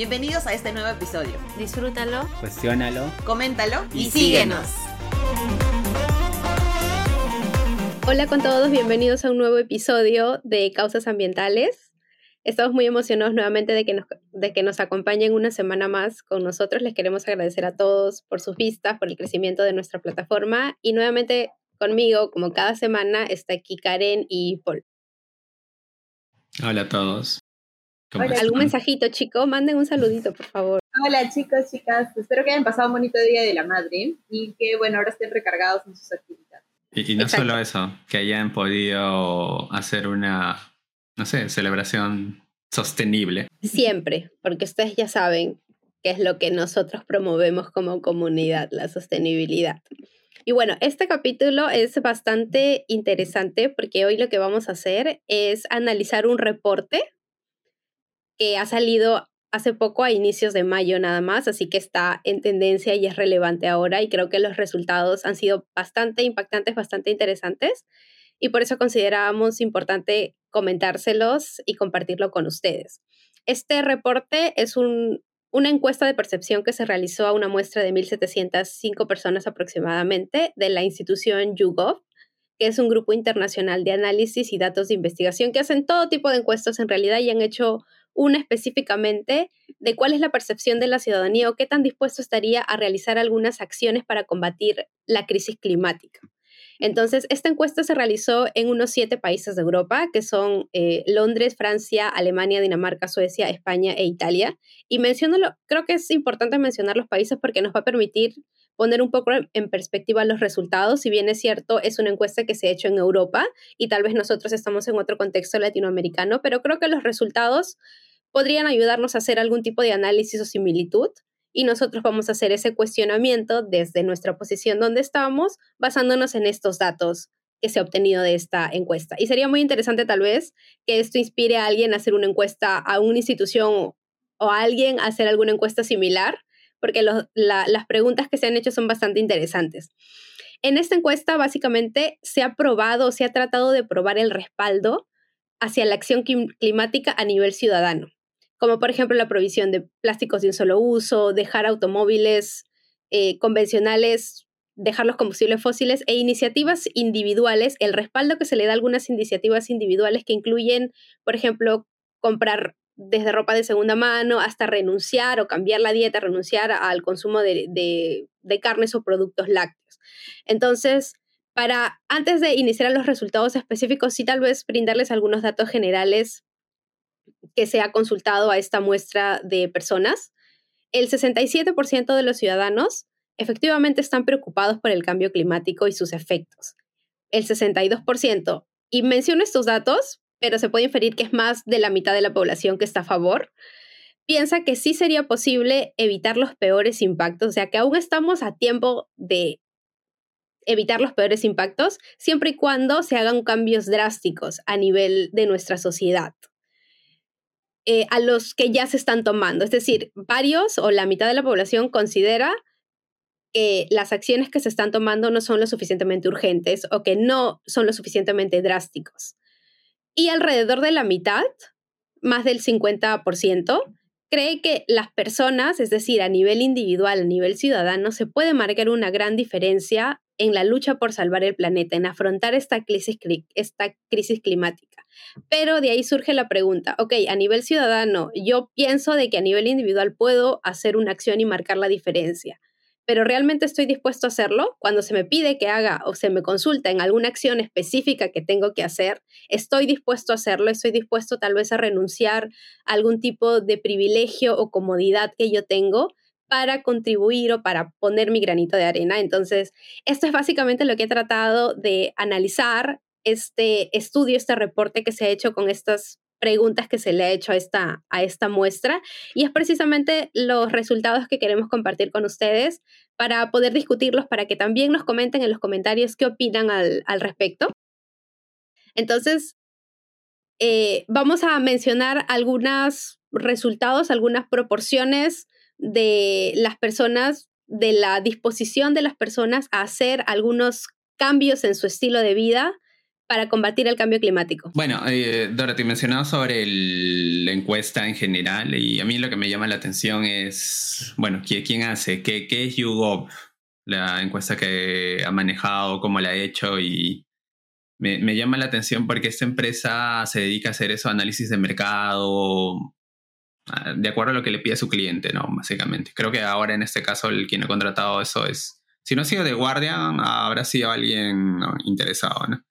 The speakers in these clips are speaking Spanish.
Bienvenidos a este nuevo episodio. Disfrútalo, cuestiónalo, coméntalo y, síguenos. Hola con todos, bienvenidos a un nuevo episodio de Causas Ambientales. Estamos muy emocionados nuevamente de que, nos, de que nos acompañen una semana más con nosotros. Les queremos agradecer a todos por sus vistas, por el crecimiento de nuestra plataforma y nuevamente conmigo, como cada semana, está aquí Karen y Paul. Hola a todos. ¿Algún mensajito, chico? Manden un saludito, por favor. Hola, chicos, chicas. Espero que hayan pasado un bonito día de la madre y que, bueno, ahora estén recargados en sus actividades. Y, no solo eso, que hayan podido hacer una, no sé, celebración sostenible. Siempre, porque ustedes ya saben qué es lo que nosotros promovemos como comunidad, la sostenibilidad. Y bueno, este capítulo es bastante interesante porque hoy lo que vamos a hacer es analizar un reporte que ha salido hace poco a inicios de mayo nada más, así que está en tendencia y es relevante ahora y creo que los resultados han sido bastante impactantes, bastante interesantes y por eso considerábamos importante comentárselos y compartirlo con ustedes. Este reporte es un, una encuesta de percepción que se realizó a una muestra de 1.705 personas aproximadamente de la institución YouGov, que es un grupo internacional de análisis y datos de investigación que hacen todo tipo de encuestas en realidad y han hecho una específicamente de cuál es la percepción de la ciudadanía o qué tan dispuesto estaría a realizar algunas acciones para combatir la crisis climática. Entonces, esta encuesta se realizó en unos siete países de Europa, que son eh, Londres, Francia, Alemania, Dinamarca, Suecia, España e Italia. Y menciono, creo que es importante mencionar los países porque nos va a permitir poner un poco en perspectiva los resultados. Si bien es cierto, es una encuesta que se ha hecho en Europa y tal vez nosotros estamos en otro contexto latinoamericano, pero creo que los resultados podrían ayudarnos a hacer algún tipo de análisis o similitud y nosotros vamos a hacer ese cuestionamiento desde nuestra posición donde estamos, basándonos en estos datos que se ha obtenido de esta encuesta. Y sería muy interesante tal vez que esto inspire a alguien a hacer una encuesta a una institución o a alguien a hacer alguna encuesta similar, porque las preguntas que se han hecho son bastante interesantes. En esta encuesta básicamente se ha probado, se ha tratado de probar el respaldo hacia la acción climática a nivel ciudadano como por ejemplo la provisión de plásticos de un solo uso, dejar automóviles eh, convencionales, dejar los combustibles fósiles e iniciativas individuales, el respaldo que se le da a algunas iniciativas individuales que incluyen, por ejemplo, comprar desde ropa de segunda mano hasta renunciar o cambiar la dieta, renunciar al consumo de, de carnes o productos lácteos. Entonces, para antes de iniciar los resultados específicos, sí tal vez brindarles algunos datos generales que se ha consultado a esta muestra de personas, el 67% de los ciudadanos efectivamente están preocupados por el cambio climático y sus efectos. El 62%, y menciono estos datos, pero se puede inferir que es más de la mitad de la población que está a favor, piensa que sí sería posible evitar los peores impactos, o sea que aún estamos a tiempo de evitar los peores impactos, siempre y cuando se hagan cambios drásticos a nivel de nuestra sociedad. Eh, a los que ya se están tomando. Es decir, varios o la mitad de la población considera que las acciones que se están tomando no son lo suficientemente urgentes o que no son lo suficientemente drásticos. Y alrededor de la mitad, más del 50%, cree que las personas, es decir, a nivel individual, a nivel ciudadano, se puede marcar una gran diferencia en la lucha por salvar el planeta, en afrontar esta crisis, esta crisis climática. Pero de ahí surge la pregunta, ok, a nivel ciudadano, yo pienso de que a nivel individual puedo hacer una acción y marcar la diferencia, pero realmente estoy dispuesto a hacerlo cuando se me pide que haga o se me consulta en alguna acción específica que tengo que hacer, estoy dispuesto a hacerlo, estoy dispuesto tal vez a renunciar a algún tipo de privilegio o comodidad que yo tengo para contribuir o para poner mi granito de arena. Entonces, esto es básicamente lo que he tratado de analizar, este estudio, este reporte que se ha hecho con estas preguntas que se le ha hecho a esta, a esta muestra y es precisamente los resultados que queremos compartir con ustedes para poder discutirlos, para que también nos comenten en los comentarios qué opinan al, respecto. Entonces, eh, vamos a mencionar algunos resultados, algunas proporciones de las personas, de la disposición de las personas a hacer algunos cambios en su estilo de vida para combatir el cambio climático? Bueno, eh, Dorothy mencionaba sobre la encuesta en general y a mí lo que me llama la atención es, bueno, ¿quién hace? ¿Qué, qué es YouGov? La encuesta que ha manejado, cómo la ha hecho y me, me, llama la atención porque esta empresa se dedica a hacer eso, análisis de mercado, de acuerdo a lo que le pide a su cliente, ¿no? Básicamente. Creo que ahora en este caso el quien ha contratado eso es, si no ha sido de Guardian, habrá sido alguien interesado, ¿no?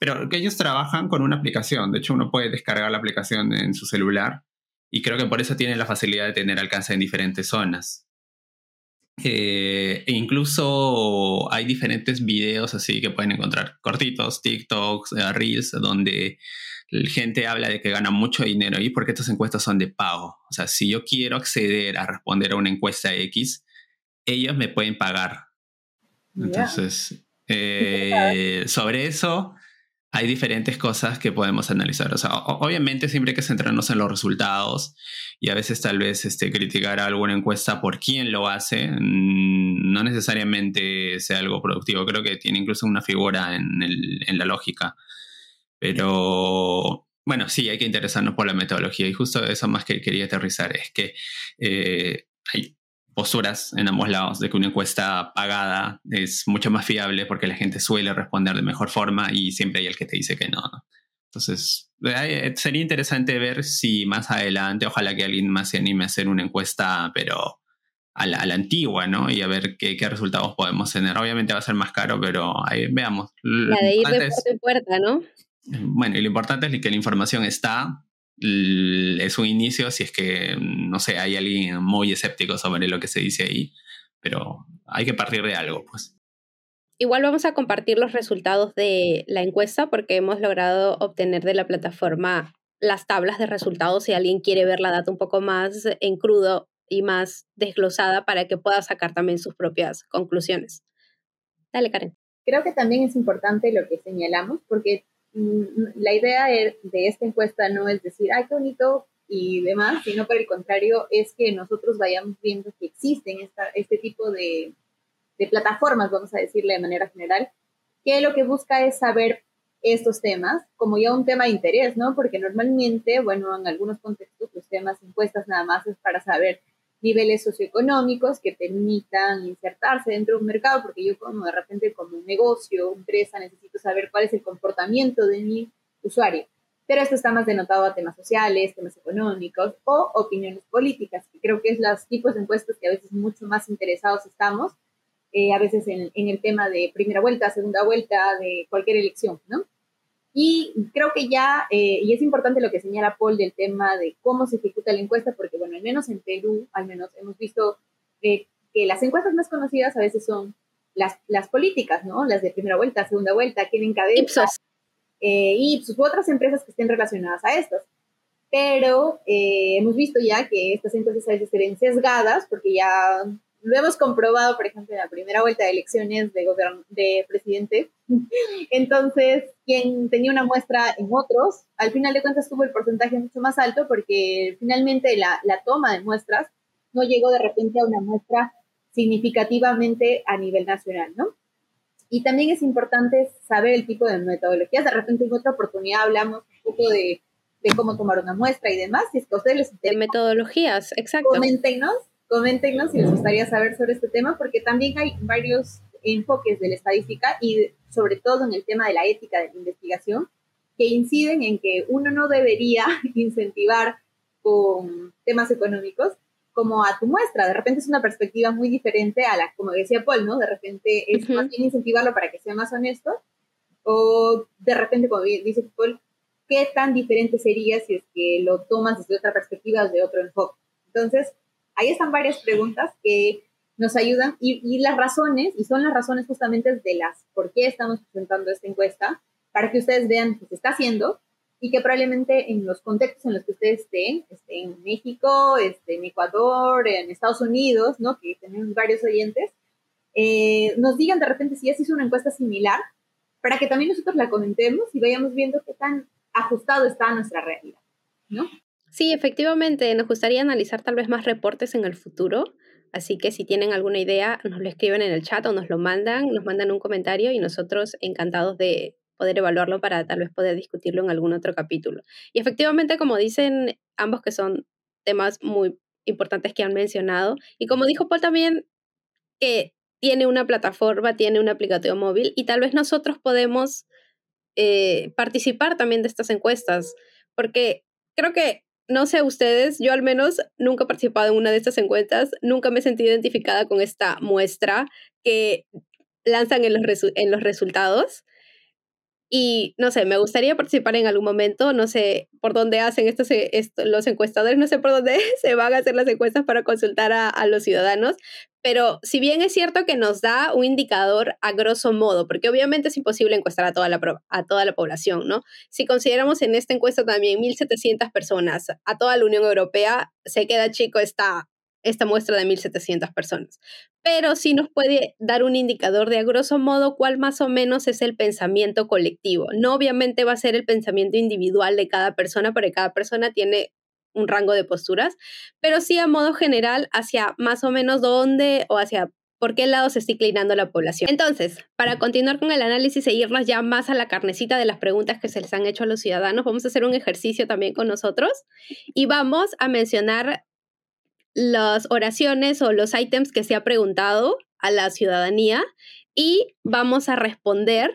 Pero que ellos trabajan con una aplicación, de hecho uno puede descargar la aplicación en su celular y creo que por eso tienen la facilidad de tener alcance en diferentes zonas. Eh, e incluso hay diferentes videos así que pueden encontrar, cortitos, TikToks, eh, Reels, donde la gente habla de que gana mucho dinero y porque estas encuestas son de pago. O sea, si yo quiero acceder a responder a una encuesta X, ellos me pueden pagar. Entonces, eh, sobre eso hay diferentes cosas que podemos analizar. O sea, obviamente siempre hay que centrarnos en los resultados y a veces tal vez este, criticar alguna encuesta por quién lo hace mm, no necesariamente sea algo productivo. Creo que tiene incluso una figura en, el, en la lógica. Pero bueno, sí, hay que interesarnos por la metodología y justo eso más que quería aterrizar es que eh, hay posturas en ambos lados de que una encuesta pagada es mucho más fiable porque la gente suele responder de mejor forma y siempre hay el que te dice que no. Entonces, sería interesante ver si más adelante, ojalá que alguien más se anime a hacer una encuesta, pero a la, antigua, ¿no? Y a ver qué, qué, resultados podemos tener. Obviamente va a ser más caro, pero ahí veamos. La de ir de puerta en puerta, ¿no? Bueno, y lo importante es que la información está, es un inicio si es que, no sé, hay alguien muy escéptico sobre lo que se dice ahí, pero hay que partir de algo, pues. Igual vamos a compartir los resultados de la encuesta porque hemos logrado obtener de la plataforma las tablas de resultados si alguien quiere ver la data un poco más en crudo y más desglosada para que pueda sacar también sus propias conclusiones. Dale, Karen. Creo que también es importante lo que señalamos porque la idea de esta encuesta no es decir, ay, qué bonito y demás, sino por el contrario, es que nosotros vayamos viendo que existen este tipo de, plataformas, vamos a decirle de manera general, que lo que busca es saber estos temas como ya un tema de interés, ¿no? Porque normalmente, bueno, en algunos contextos los temas encuestas nada más es para saber niveles socioeconómicos que permitan insertarse dentro de un mercado, porque yo como de repente como un negocio, empresa, necesito saber cuál es el comportamiento de mi usuario. Pero esto está más denotado a temas sociales, temas económicos o opiniones políticas, que creo que es los tipos de encuestas que a veces mucho más interesados estamos, eh, a veces en, en el tema de primera vuelta, segunda vuelta, de cualquier elección, ¿no? Y creo que ya, eh, y es importante lo que señala Paul del tema de cómo se ejecuta la encuesta, porque bueno, al menos en Perú, al menos hemos visto eh, que las encuestas más conocidas a veces son las, las políticas, ¿no? Las de primera vuelta, segunda vuelta, tienen cabeza. Ipsos. Eh, Ipsos u otras empresas que estén relacionadas a estas. Pero eh, hemos visto ya que estas encuestas a veces se ven sesgadas, porque ya lo hemos comprobado, por ejemplo, en la primera vuelta de elecciones de, de presidente. Entonces, quien tenía una muestra en otros, al final de cuentas tuvo el porcentaje mucho más alto porque finalmente la, la toma de muestras no llegó de repente a una muestra significativamente a nivel nacional, ¿no? Y también es importante saber el tipo de metodologías. De repente en otra oportunidad hablamos un poco de, de cómo tomar una muestra y demás. Si es que a ustedes les De metodologías, exacto. Coméntenos Coméntenos si les gustaría saber sobre este tema, porque también hay varios enfoques de la estadística y sobre todo en el tema de la ética de la investigación que inciden en que uno no debería incentivar con temas económicos como a tu muestra. De repente es una perspectiva muy diferente a la, como decía Paul, ¿no? De repente es más bien incentivarlo para que sea más honesto o de repente, como dice Paul, ¿qué tan diferente sería si es que lo tomas desde otra perspectiva, desde otro enfoque? Entonces, ahí están varias preguntas que nos ayudan y, las razones, y son las razones justamente de las por qué estamos presentando esta encuesta, para que ustedes vean que se está haciendo y que probablemente en los contextos en los que ustedes estén, estén en México, estén en Ecuador, en Estados Unidos, ¿no? que tenemos varios oyentes, eh, nos digan de repente si ya se hizo una encuesta similar, para que también nosotros la comentemos y vayamos viendo qué tan ajustado está a nuestra realidad, ¿no? Sí, efectivamente, nos gustaría analizar tal vez más reportes en el futuro, así que si tienen alguna idea, nos lo escriben en el chat o nos lo mandan, nos mandan un comentario y nosotros encantados de poder evaluarlo para tal vez poder discutirlo en algún otro capítulo. Y efectivamente, como dicen ambos que son temas muy importantes que han mencionado, y como dijo Paul también, que tiene una plataforma, tiene un aplicativo móvil y tal vez nosotros podemos eh, participar también de estas encuestas, porque creo que, no sé ustedes, yo al menos nunca he participado en una de estas encuestas, nunca me he sentido identificada con esta muestra que lanzan en los, en los resultados. Y no sé, me gustaría participar en algún momento, no sé por dónde hacen estos, los encuestadores, no sé por dónde se van a hacer las encuestas para consultar a, a, los ciudadanos, pero si bien es cierto que nos da un indicador a grosso modo, porque obviamente es imposible encuestar a toda la, a toda la población, ¿no? Si consideramos en esta encuesta también 1.700 personas, a toda la Unión Europea, se queda chico esta, esta muestra de 1.700 personas. Pero sí nos puede dar un indicador de a grosso modo cuál más o menos es el pensamiento colectivo. No obviamente va a ser el pensamiento individual de cada persona, porque cada persona tiene un rango de posturas, pero sí a modo general hacia más o menos dónde o hacia por qué lado se está inclinando la población. Entonces, para continuar con el análisis e irnos ya más a la carnecita de las preguntas que se les han hecho a los ciudadanos, vamos a hacer un ejercicio también con nosotros y vamos a mencionar las oraciones o los ítems que se ha preguntado a la ciudadanía y vamos a responder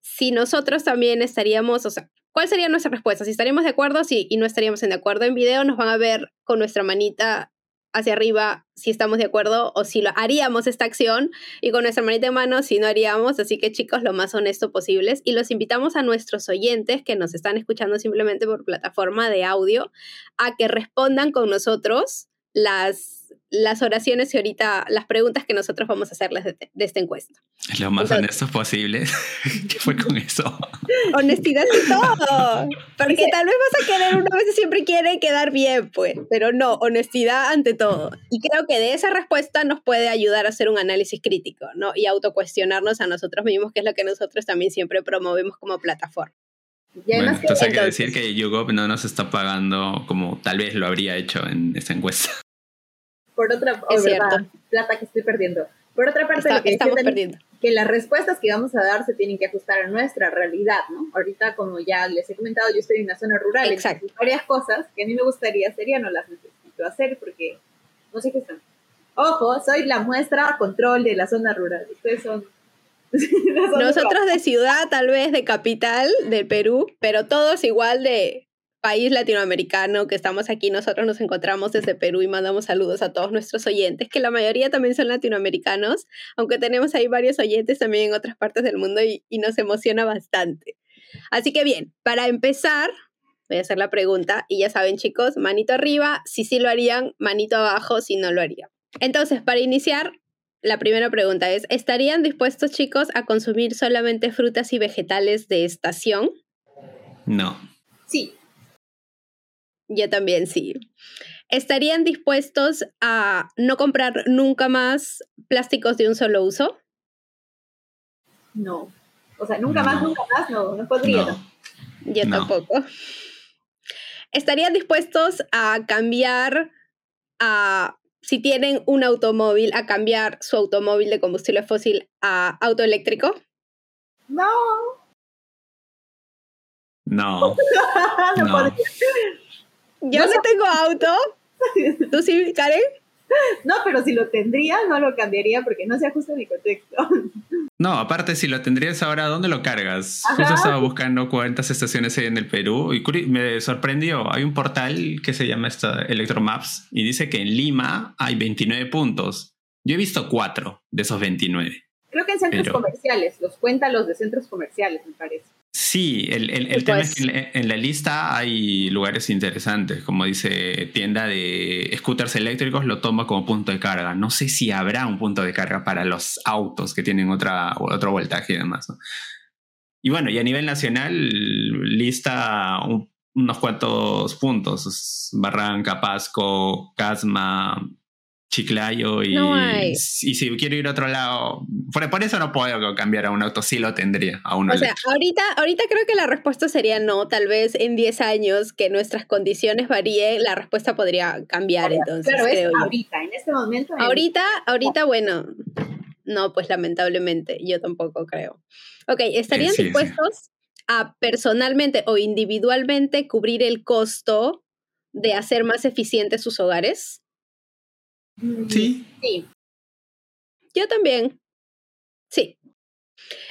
si nosotros también estaríamos, o sea, ¿cuál sería nuestra respuesta? Si estaríamos de acuerdo sí, y no estaríamos en de acuerdo en video, nos van a ver con nuestra manita hacia arriba si estamos de acuerdo o si lo haríamos esta acción y con nuestra manita en mano si no haríamos. Así que chicos, lo más honesto posibles. Y los invitamos a nuestros oyentes que nos están escuchando simplemente por plataforma de audio a que respondan con nosotros las, las oraciones y ahorita las preguntas que nosotros vamos a hacerles de, esta encuesta. Lo más honestos posible. ¿Qué fue con eso? Honestidad y todo. Porque tal vez vas a querer, una vez siempre quiere quedar bien, pues. Pero no, honestidad ante todo. Y creo que de esa respuesta nos puede ayudar a hacer un análisis crítico, ¿no? Y autocuestionarnos a nosotros mismos, que es lo que nosotros también siempre promovemos como plataforma. Bueno, entonces hay que decir que YouGov no nos está pagando como tal vez lo habría hecho en esta encuesta por otra es plata que estoy perdiendo. Por otra parte, que estamos perdiendo. que las respuestas que vamos a dar se tienen que ajustar a nuestra realidad, ¿no? Ahorita, como ya les he comentado, yo estoy en una zona rural, Exacto. y varias cosas que a mí me gustaría hacer ya no las necesito hacer porque no sé qué están. Ojo, soy la muestra control de la zona rural. Ustedes son Nosotros de ciudad, tal vez de capital del Perú, pero todos igual de país latinoamericano que estamos aquí, nosotros nos encontramos desde Perú y mandamos saludos a todos nuestros oyentes, que la mayoría también son latinoamericanos, aunque tenemos ahí varios oyentes también en otras partes del mundo y, nos emociona bastante. Así que bien, para empezar, voy a hacer la pregunta y ya saben chicos, manito arriba, si sí lo harían, manito abajo, si no lo harían. Entonces, para iniciar, la primera pregunta es, ¿estarían dispuestos chicos a consumir solamente frutas y vegetales de estación? No. Sí. Yo también sí. ¿Estarían dispuestos a no comprar nunca más plásticos de un solo uso? No. O sea, nunca más, nunca más, no, no podría. Yo tampoco. ¿Estarían dispuestos a cambiar a, si tienen un automóvil, a cambiar su automóvil de combustible fósil a auto eléctrico? No. No. no, no. Yo no, tengo auto. ¿Tú sí, Karen? No, pero si lo tendría, no lo cambiaría porque no se ajusta a mi contexto. No, aparte, si lo tendrías ahora, ¿dónde lo cargas? Justo estaba buscando cuántas estaciones hay en el Perú y me sorprendió. Hay un portal que se llama Electromaps y dice que en Lima hay 29 puntos. Yo he visto cuatro de esos 29. Creo que en centros comerciales, los cuenta los de centros comerciales, me parece. Sí, el, el, tema es que en la, lista hay lugares interesantes, como dice tienda de scooters eléctricos, lo toma como punto de carga. No sé si habrá un punto de carga para los autos que tienen otra, otro voltaje y demás. Y bueno, y a nivel nacional, lista unos cuantos puntos, Barranca, Pasco, Casma, Chiclayo y, y si quiero ir a otro lado, por, eso no puedo cambiar a un auto, sí lo tendría a uno. O sea, ahorita, ahorita creo que la respuesta sería no, tal vez en 10 años que nuestras condiciones varíen, la respuesta podría cambiar entonces. Pero es ahorita, en este momento. Ahorita, ahorita, bueno, No, pues lamentablemente, yo tampoco creo. Ok, ¿estarían sí, sí. dispuestos a personalmente o individualmente cubrir el costo de hacer más eficientes sus hogares? Sí, Sí, Yo también. Sí.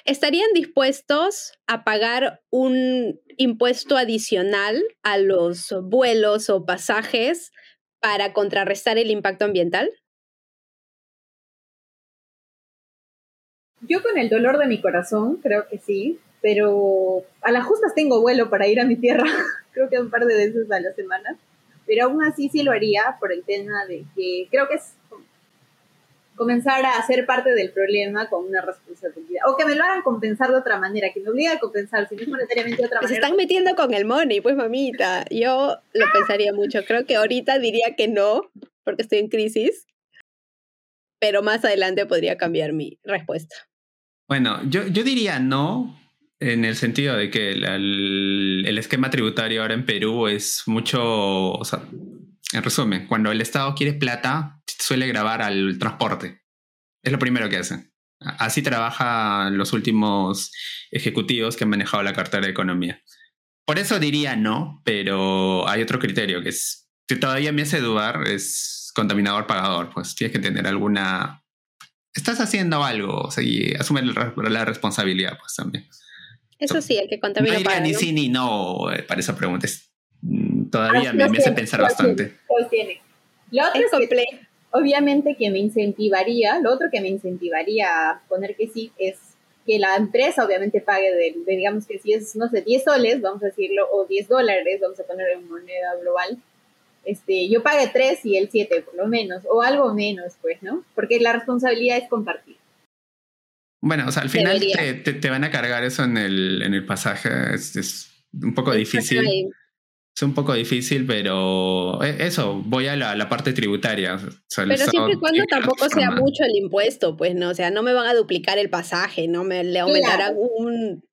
¿Estarían dispuestos a pagar un impuesto adicional a los vuelos o pasajes para contrarrestar el impacto ambiental? yo con el dolor de mi corazón creo que sí, pero a las justas tengo vuelo para ir a mi tierra, creo que un par de veces a la semana, pero aún así sí lo haría por el tema de que creo que es comenzar a ser parte del problema con una responsabilidad, o que me lo hagan compensar de otra manera, que me obligue a compensar, si no es monetariamente de otra Se manera. están metiendo con el money, pues mamita. Yo lo pensaría mucho. Creo que ahorita diría que no, porque estoy en crisis, pero más adelante podría cambiar mi respuesta. Bueno, yo, yo diría no, en el sentido de que el, el- el esquema tributario ahora en Perú es mucho, o sea, en resumen, cuando el Estado quiere plata, suele grabar al transporte. Es lo primero que hacen. A- Así trabajan los últimos ejecutivos que han manejado la cartera de economía. Por eso diría no, pero hay otro criterio que es, que todavía me hace dudar, es contaminador pagador. Pues tienes que tener alguna estás haciendo algo, o sea, y asume la responsabilidad, pues también. Eso sí, el que No contamina paga, ni ¿no? sí ni no para esa pregunta. Es, mm, todavía Ah, me, me hace tiene, pensar los bastante. tiene. Lo otro Es que obviamente que me incentivaría, lo otro que me incentivaría a poner que sí es que la empresa obviamente pague de, de, digamos que si es, no sé, 10 soles, vamos a decirlo, o 10 dólares, vamos a poner en moneda global, este, yo pague 3 y él 7 por lo menos, o algo menos, pues, ¿no? Porque la responsabilidad es compartir. Bueno, o sea, al final te, te- te van a cargar eso en el, en el pasaje. Es, es un poco difícil. Es un poco difícil, pero eh, eso, voy a la, la parte tributaria. O sea, el Pero siempre y cuando tampoco sea mucho el impuesto, pues no, o sea, no me van a duplicar el pasaje, no me le aumentarán un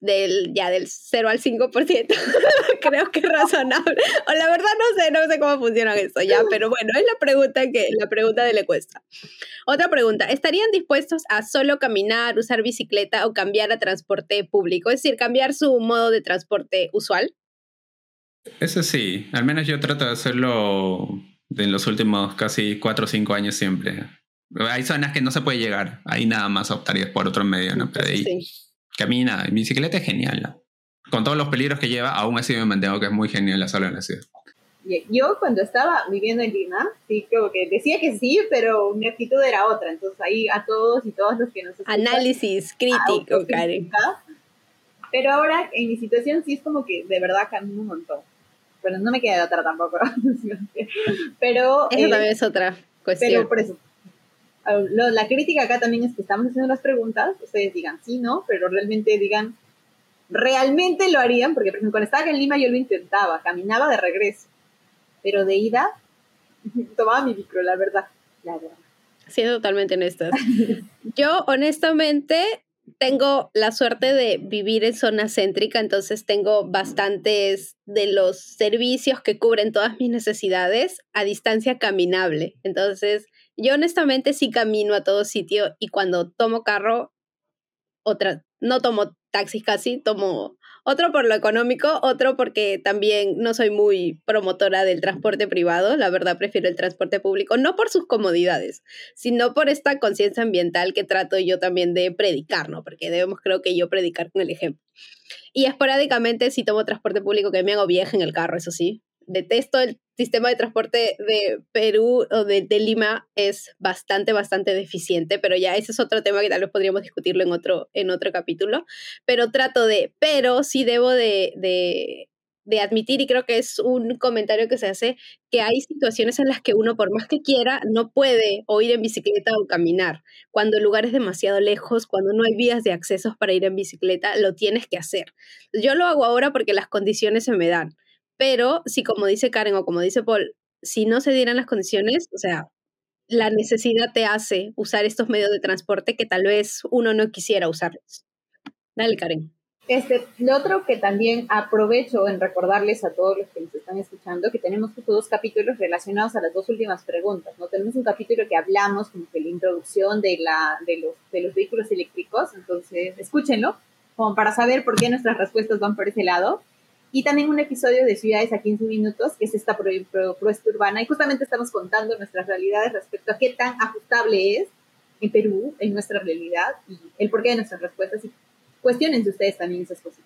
del ya del 0 al 5%. Creo que es razonable. O la verdad no sé, no sé cómo funciona eso ya, pero bueno, es la pregunta que la pregunta de la encuesta. Otra pregunta, ¿estarían dispuestos a solo caminar, usar bicicleta o cambiar a transporte público? Es decir, cambiar su modo de transporte usual. Eso sí, al menos yo trato de hacerlo en los últimos casi cuatro o cinco años siempre. Hay zonas que no se puede llegar, ahí nada más optarías por otro medio, ¿no? Pero ahí Sí. Camina, en bicicleta es genial, ¿no? Con todos los peligros que lleva, aún así me mantengo que es muy genial la sola en la ciudad. Y Yo cuando estaba viviendo en Lima, sí, como que decía que sí, pero mi actitud era otra. Entonces ahí a todos y todas los que nos escuchan, Análisis crítico, Karen. Pero ahora en mi situación sí es como que de verdad camino un montón. Pero no me queda de otra tampoco. pero, Eso eh, también es otra cuestión. pero por eso. La crítica acá también es que estamos haciendo las preguntas, ustedes digan sí, no, pero realmente digan, realmente lo harían, porque por ejemplo, cuando estaba en Lima yo lo intentaba, caminaba de regreso, pero de ida tomaba mi micro, la verdad. La verdad. siendo totalmente honestas. Yo, honestamente, tengo la suerte de vivir en zona céntrica, entonces tengo bastantes de los servicios que cubren todas mis necesidades a distancia caminable. Entonces, yo honestamente sí camino a todo sitio y cuando tomo carro, otra, no tomo taxis casi, tomo otro por lo económico, otro porque también no soy muy promotora del transporte privado, la verdad prefiero el transporte público, no por sus comodidades, sino por esta conciencia ambiental que trato yo también de predicar, ¿no? Porque debemos, creo que yo, predicar con el ejemplo. Y esporádicamente si tomo transporte público que me hago vieja en el carro, eso sí. Detesto el sistema de transporte de Perú o de, Lima, es bastante, bastante deficiente, pero ya ese es otro tema que tal vez podríamos discutirlo en otro, en otro capítulo. Pero trato de, pero sí debo de, de, admitir, y creo que es un comentario que se hace, que hay situaciones en las que uno, por más que quiera, no puede o ir en bicicleta o caminar. Cuando el lugar es demasiado lejos, cuando no hay vías de acceso para ir en bicicleta, lo tienes que hacer. Yo lo hago ahora porque las condiciones se me dan. Pero si, como dice Karen o como dice Paul, si no se dieran las condiciones, o sea, la necesidad te hace usar estos medios de transporte que tal vez uno no quisiera usarlos. Dale, Karen. Este, lo otro que también aprovecho en recordarles a todos los que nos están escuchando que tenemos dos capítulos relacionados a las dos últimas preguntas, ¿no? Tenemos un capítulo que hablamos como que la introducción de, la, de, los, de los vehículos eléctricos, entonces escúchenlo, como para saber por qué nuestras respuestas van por ese lado. Y también un episodio de Ciudades a 15 Minutos, que es esta propuesta urbana, y justamente estamos contando nuestras realidades respecto a qué tan ajustable es en Perú, en nuestra realidad, y el porqué de nuestras respuestas, y cuestionense ustedes también esas cosas.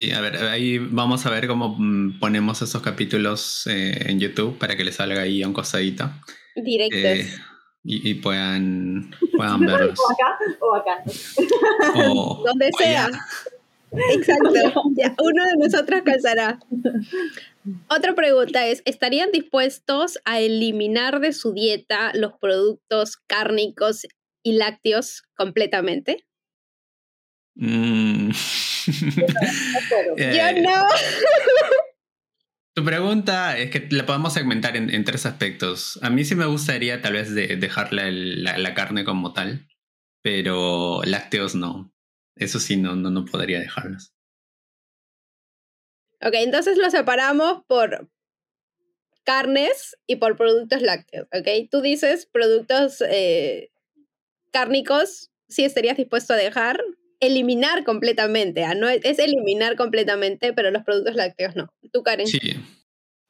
Y a ver, ahí vamos a ver cómo mm, ponemos esos capítulos eh, en YouTube para que les salga ahí a un costadito. Directos. Eh, y, puedan, puedan verlos. o acá o acá. O, Donde sea. Exacto. uno de nosotros calzará. Otra pregunta es, ¿estarían dispuestos a eliminar de su dieta los productos cárnicos y lácteos completamente? Mm. Yo eh, no. Tu pregunta es que la podemos segmentar en, tres aspectos. A mí sí me gustaría tal vez de, dejar la, carne como tal, pero lácteos no. Eso sí, no, no, no podría dejarlos. Ok, entonces lo separamos por carnes y por productos lácteos, ¿ok? Tú dices productos eh, cárnicos, sí estarías dispuesto a dejar, eliminar completamente, ¿ah? no es, eliminar completamente, pero los productos lácteos no. ¿Tú, Karen? Sí.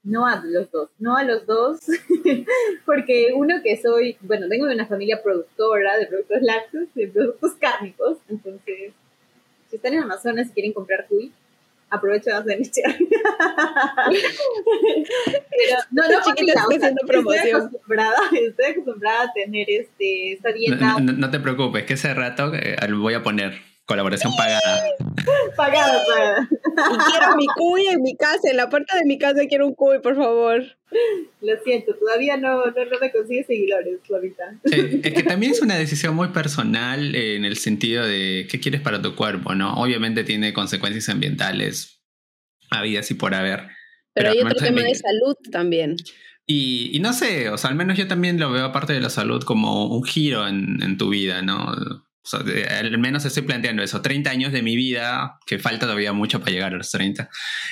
No a los dos, no a los dos, porque uno que soy, bueno, vengo de una familia productora de productos lácteos, de productos cárnicos, entonces, si están en Amazonas y quieren comprar cuy, aprovecho de hacer no, no, chiquita, haciendo promoción. Estoy acostumbrada, estoy acostumbrada a tener este, esta dieta. No, te preocupes, que ese rato eh, voy a poner Colaboración pagada. pagada, pagada. Y quiero mi cuy en mi casa, en la puerta de mi casa quiero un cuy, por favor. Lo siento, todavía no, no, no me consigue seguidores, Flavita. Sí, es que también es una decisión muy personal en el sentido de qué quieres para tu cuerpo, ¿no? Obviamente tiene consecuencias ambientales habidas y por haber. Pero, hay otro tema de salud también. Y, y, no sé, o sea, al menos yo también lo veo aparte de la salud como un giro en, en tu vida, ¿no? Al menos estoy planteando eso. 30 años de mi vida, que falta todavía mucho para llegar a los 30,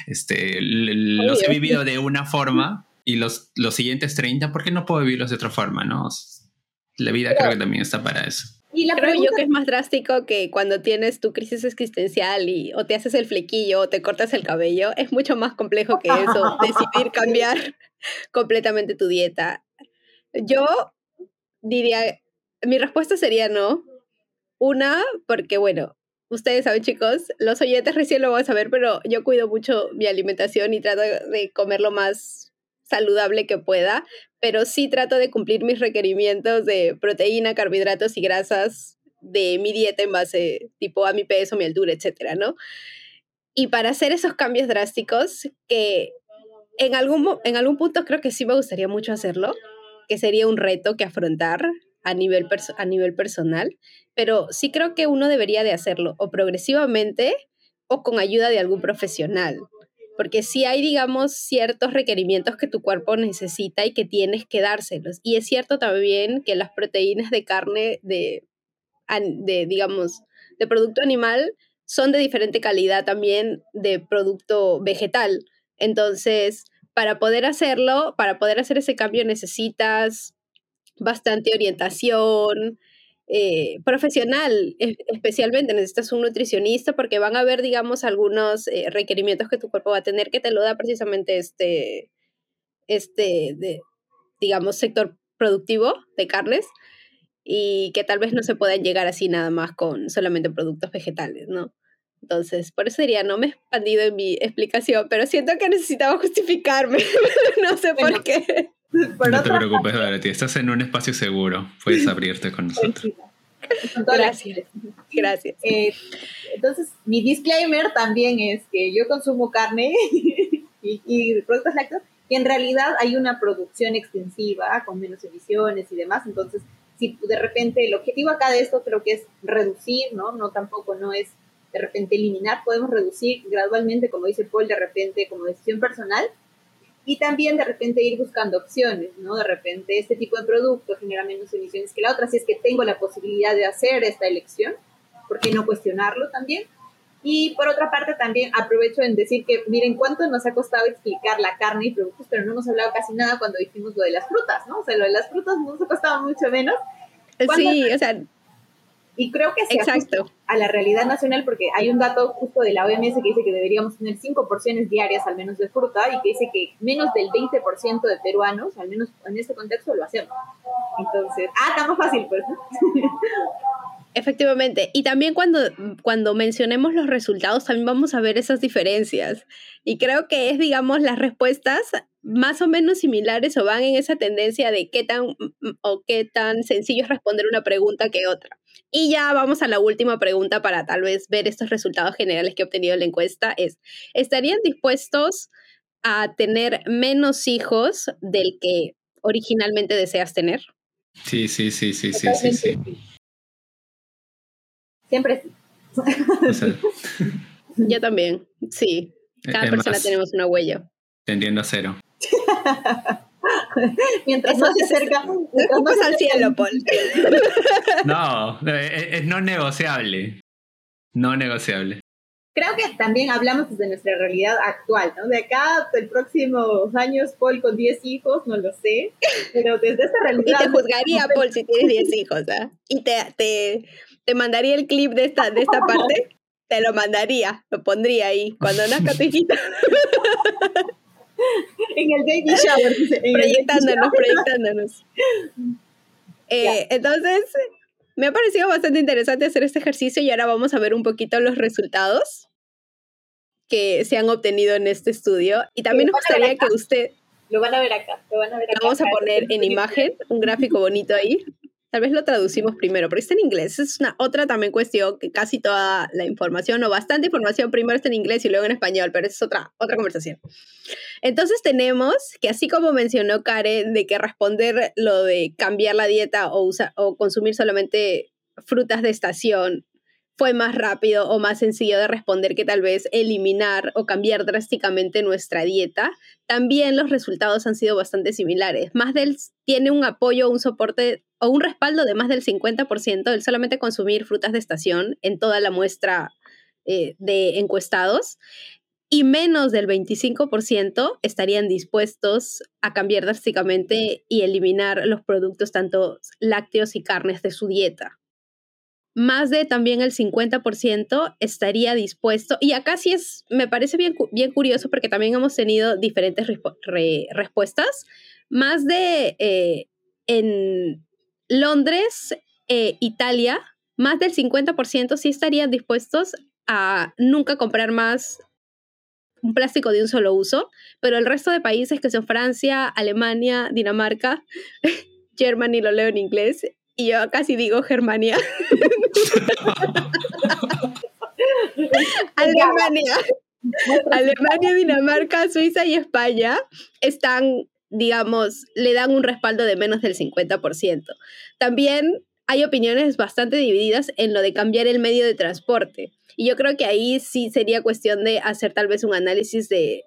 este, los he vivido de una forma y los, los siguientes 30, ¿por qué no puedo vivirlos de otra forma? ¿no? La vida creo que también está para eso. Y la Creo yo que es más drástico que cuando tienes tu crisis existencial y o te haces el flequillo o te cortas el cabello. Es mucho más complejo que eso, decidir cambiar completamente tu dieta. Yo diría, mi respuesta sería no, una, porque bueno, ustedes saben chicos, los oyentes recién lo van a saber, pero yo cuido mucho mi alimentación y trato de comer lo más saludable que pueda, pero sí trato de cumplir mis requerimientos de proteína, carbohidratos y grasas de mi dieta en base tipo a mi peso, mi altura, etcétera, ¿no? Y para hacer esos cambios drásticos que en algún, en algún punto creo que sí me gustaría mucho hacerlo, que sería un reto que afrontar a nivel, a nivel personal, pero sí creo que uno debería de hacerlo o progresivamente o con ayuda de algún profesional, porque sí hay, digamos, ciertos requerimientos que tu cuerpo necesita y que tienes que dárselos. Y es cierto también que las proteínas de carne de, de digamos, de producto animal son de diferente calidad también de producto vegetal. Entonces, para poder hacerlo, para poder hacer ese cambio necesitas bastante orientación eh, profesional, especialmente necesitas un nutricionista porque van a haber, digamos, algunos eh, requerimientos que tu cuerpo va a tener que te lo da precisamente este, este, de, digamos, sector productivo de carnes y que tal vez no se puedan llegar así nada más con solamente productos vegetales, ¿no? Entonces, por eso diría, no me he expandido en mi explicación, pero siento que necesitaba justificarme, no sé por qué no te preocupes, Dorothy, estás en un espacio seguro, puedes abrirte con nosotros. Gracias. Gracias. Eh, entonces, mi disclaimer también es que yo consumo carne y, productos lácteos y en realidad hay una producción extensiva con menos emisiones y demás. Entonces, si de repente el objetivo acá de esto creo que es reducir, ¿no? No tampoco no es de repente eliminar, podemos reducir gradualmente, como dice Paul, de repente como decisión personal, y también de repente ir buscando opciones, ¿no? De repente este tipo de producto genera menos emisiones que la otra, si es que tengo la posibilidad de hacer esta elección, ¿por qué no cuestionarlo también? Y por otra parte también aprovecho en decir que miren cuánto nos ha costado explicar la carne y productos, pero no hemos hablado casi nada cuando dijimos lo de las frutas, ¿no? O sea, lo de las frutas nos ha costado mucho menos. Sí, o sea, y creo que se Exacto. a la realidad nacional porque hay un dato justo de la OMS que dice que deberíamos tener 5 porciones diarias al menos de fruta y que dice que menos del 20% de peruanos, al menos en este contexto, lo hacemos. Entonces, ah, está más fácil pues. Efectivamente. Y también cuando, cuando mencionemos los resultados, también vamos a ver esas diferencias. Y creo que es, digamos, las respuestas más o menos similares o van en esa tendencia de qué tan o qué tan sencillo es responder una pregunta que otra. Y ya vamos a la última pregunta para tal vez ver estos resultados generales que ha obtenido la encuesta. Es, ¿estarían dispuestos a tener menos hijos del que originalmente deseas tener? Sí, sí, sí, sí, sí, sí, sí. Siempre sí. Yo también, sí. Cada persona tenemos una huella. Tendiendo a cero. mientras no se acerca, mientras al cielo, Paul. no, es, no negociable. No negociable. Creo que también hablamos desde nuestra realidad actual, ¿no? De acá el próximos años, Paul con 10 hijos, no lo sé, pero desde esa realidad... Y te juzgaría, Paul, si tienes 10 hijos, ¿ah? Y te, te, te mandaría el clip de esta, de esta parte, te lo mandaría, lo pondría ahí, cuando nazca tu hijita. En el baby shower. proyectándonos, proyectándonos. Eh, entonces, me ha parecido bastante interesante hacer este ejercicio y ahora vamos a ver un poquito los resultados que se han obtenido en este estudio. Y también nos gustaría que usted... Lo van a ver acá, lo van a ver acá. Vamos a poner en imagen un gráfico bonito ahí. Tal vez lo traducimos primero, pero está en inglés. Es una otra también cuestión que casi toda la información o bastante información primero está en inglés y luego en español, pero es otra, otra conversación. Entonces tenemos que así como mencionó Karen de que responder lo de cambiar la dieta o, o consumir solamente frutas de estación fue más rápido o más sencillo de responder que tal vez eliminar o cambiar drásticamente nuestra dieta, también los resultados han sido bastante similares. Más del tiene un apoyo, un soporte o un respaldo de más del 50% del solamente consumir frutas de estación en toda la muestra eh, de encuestados y menos del 25% estarían dispuestos a cambiar drásticamente y eliminar los productos tanto lácteos y carnes de su dieta. Más de también el 50% estaría dispuesto, y acá sí es, me parece bien, bien curioso porque también hemos tenido diferentes respuestas, más de eh, en Londres, eh, Italia, más del 50% sí estarían dispuestos a nunca comprar más un plástico de un solo uso, pero el resto de países que son Francia, Alemania, Dinamarca, Germany lo leo en inglés, y yo casi digo Germania. Alemania. Alemania, Dinamarca, Suiza y España están digamos, le dan un respaldo de menos del 50%. También hay opiniones bastante divididas en lo de cambiar el medio de transporte. Y yo creo que ahí sí sería cuestión de hacer tal vez un análisis de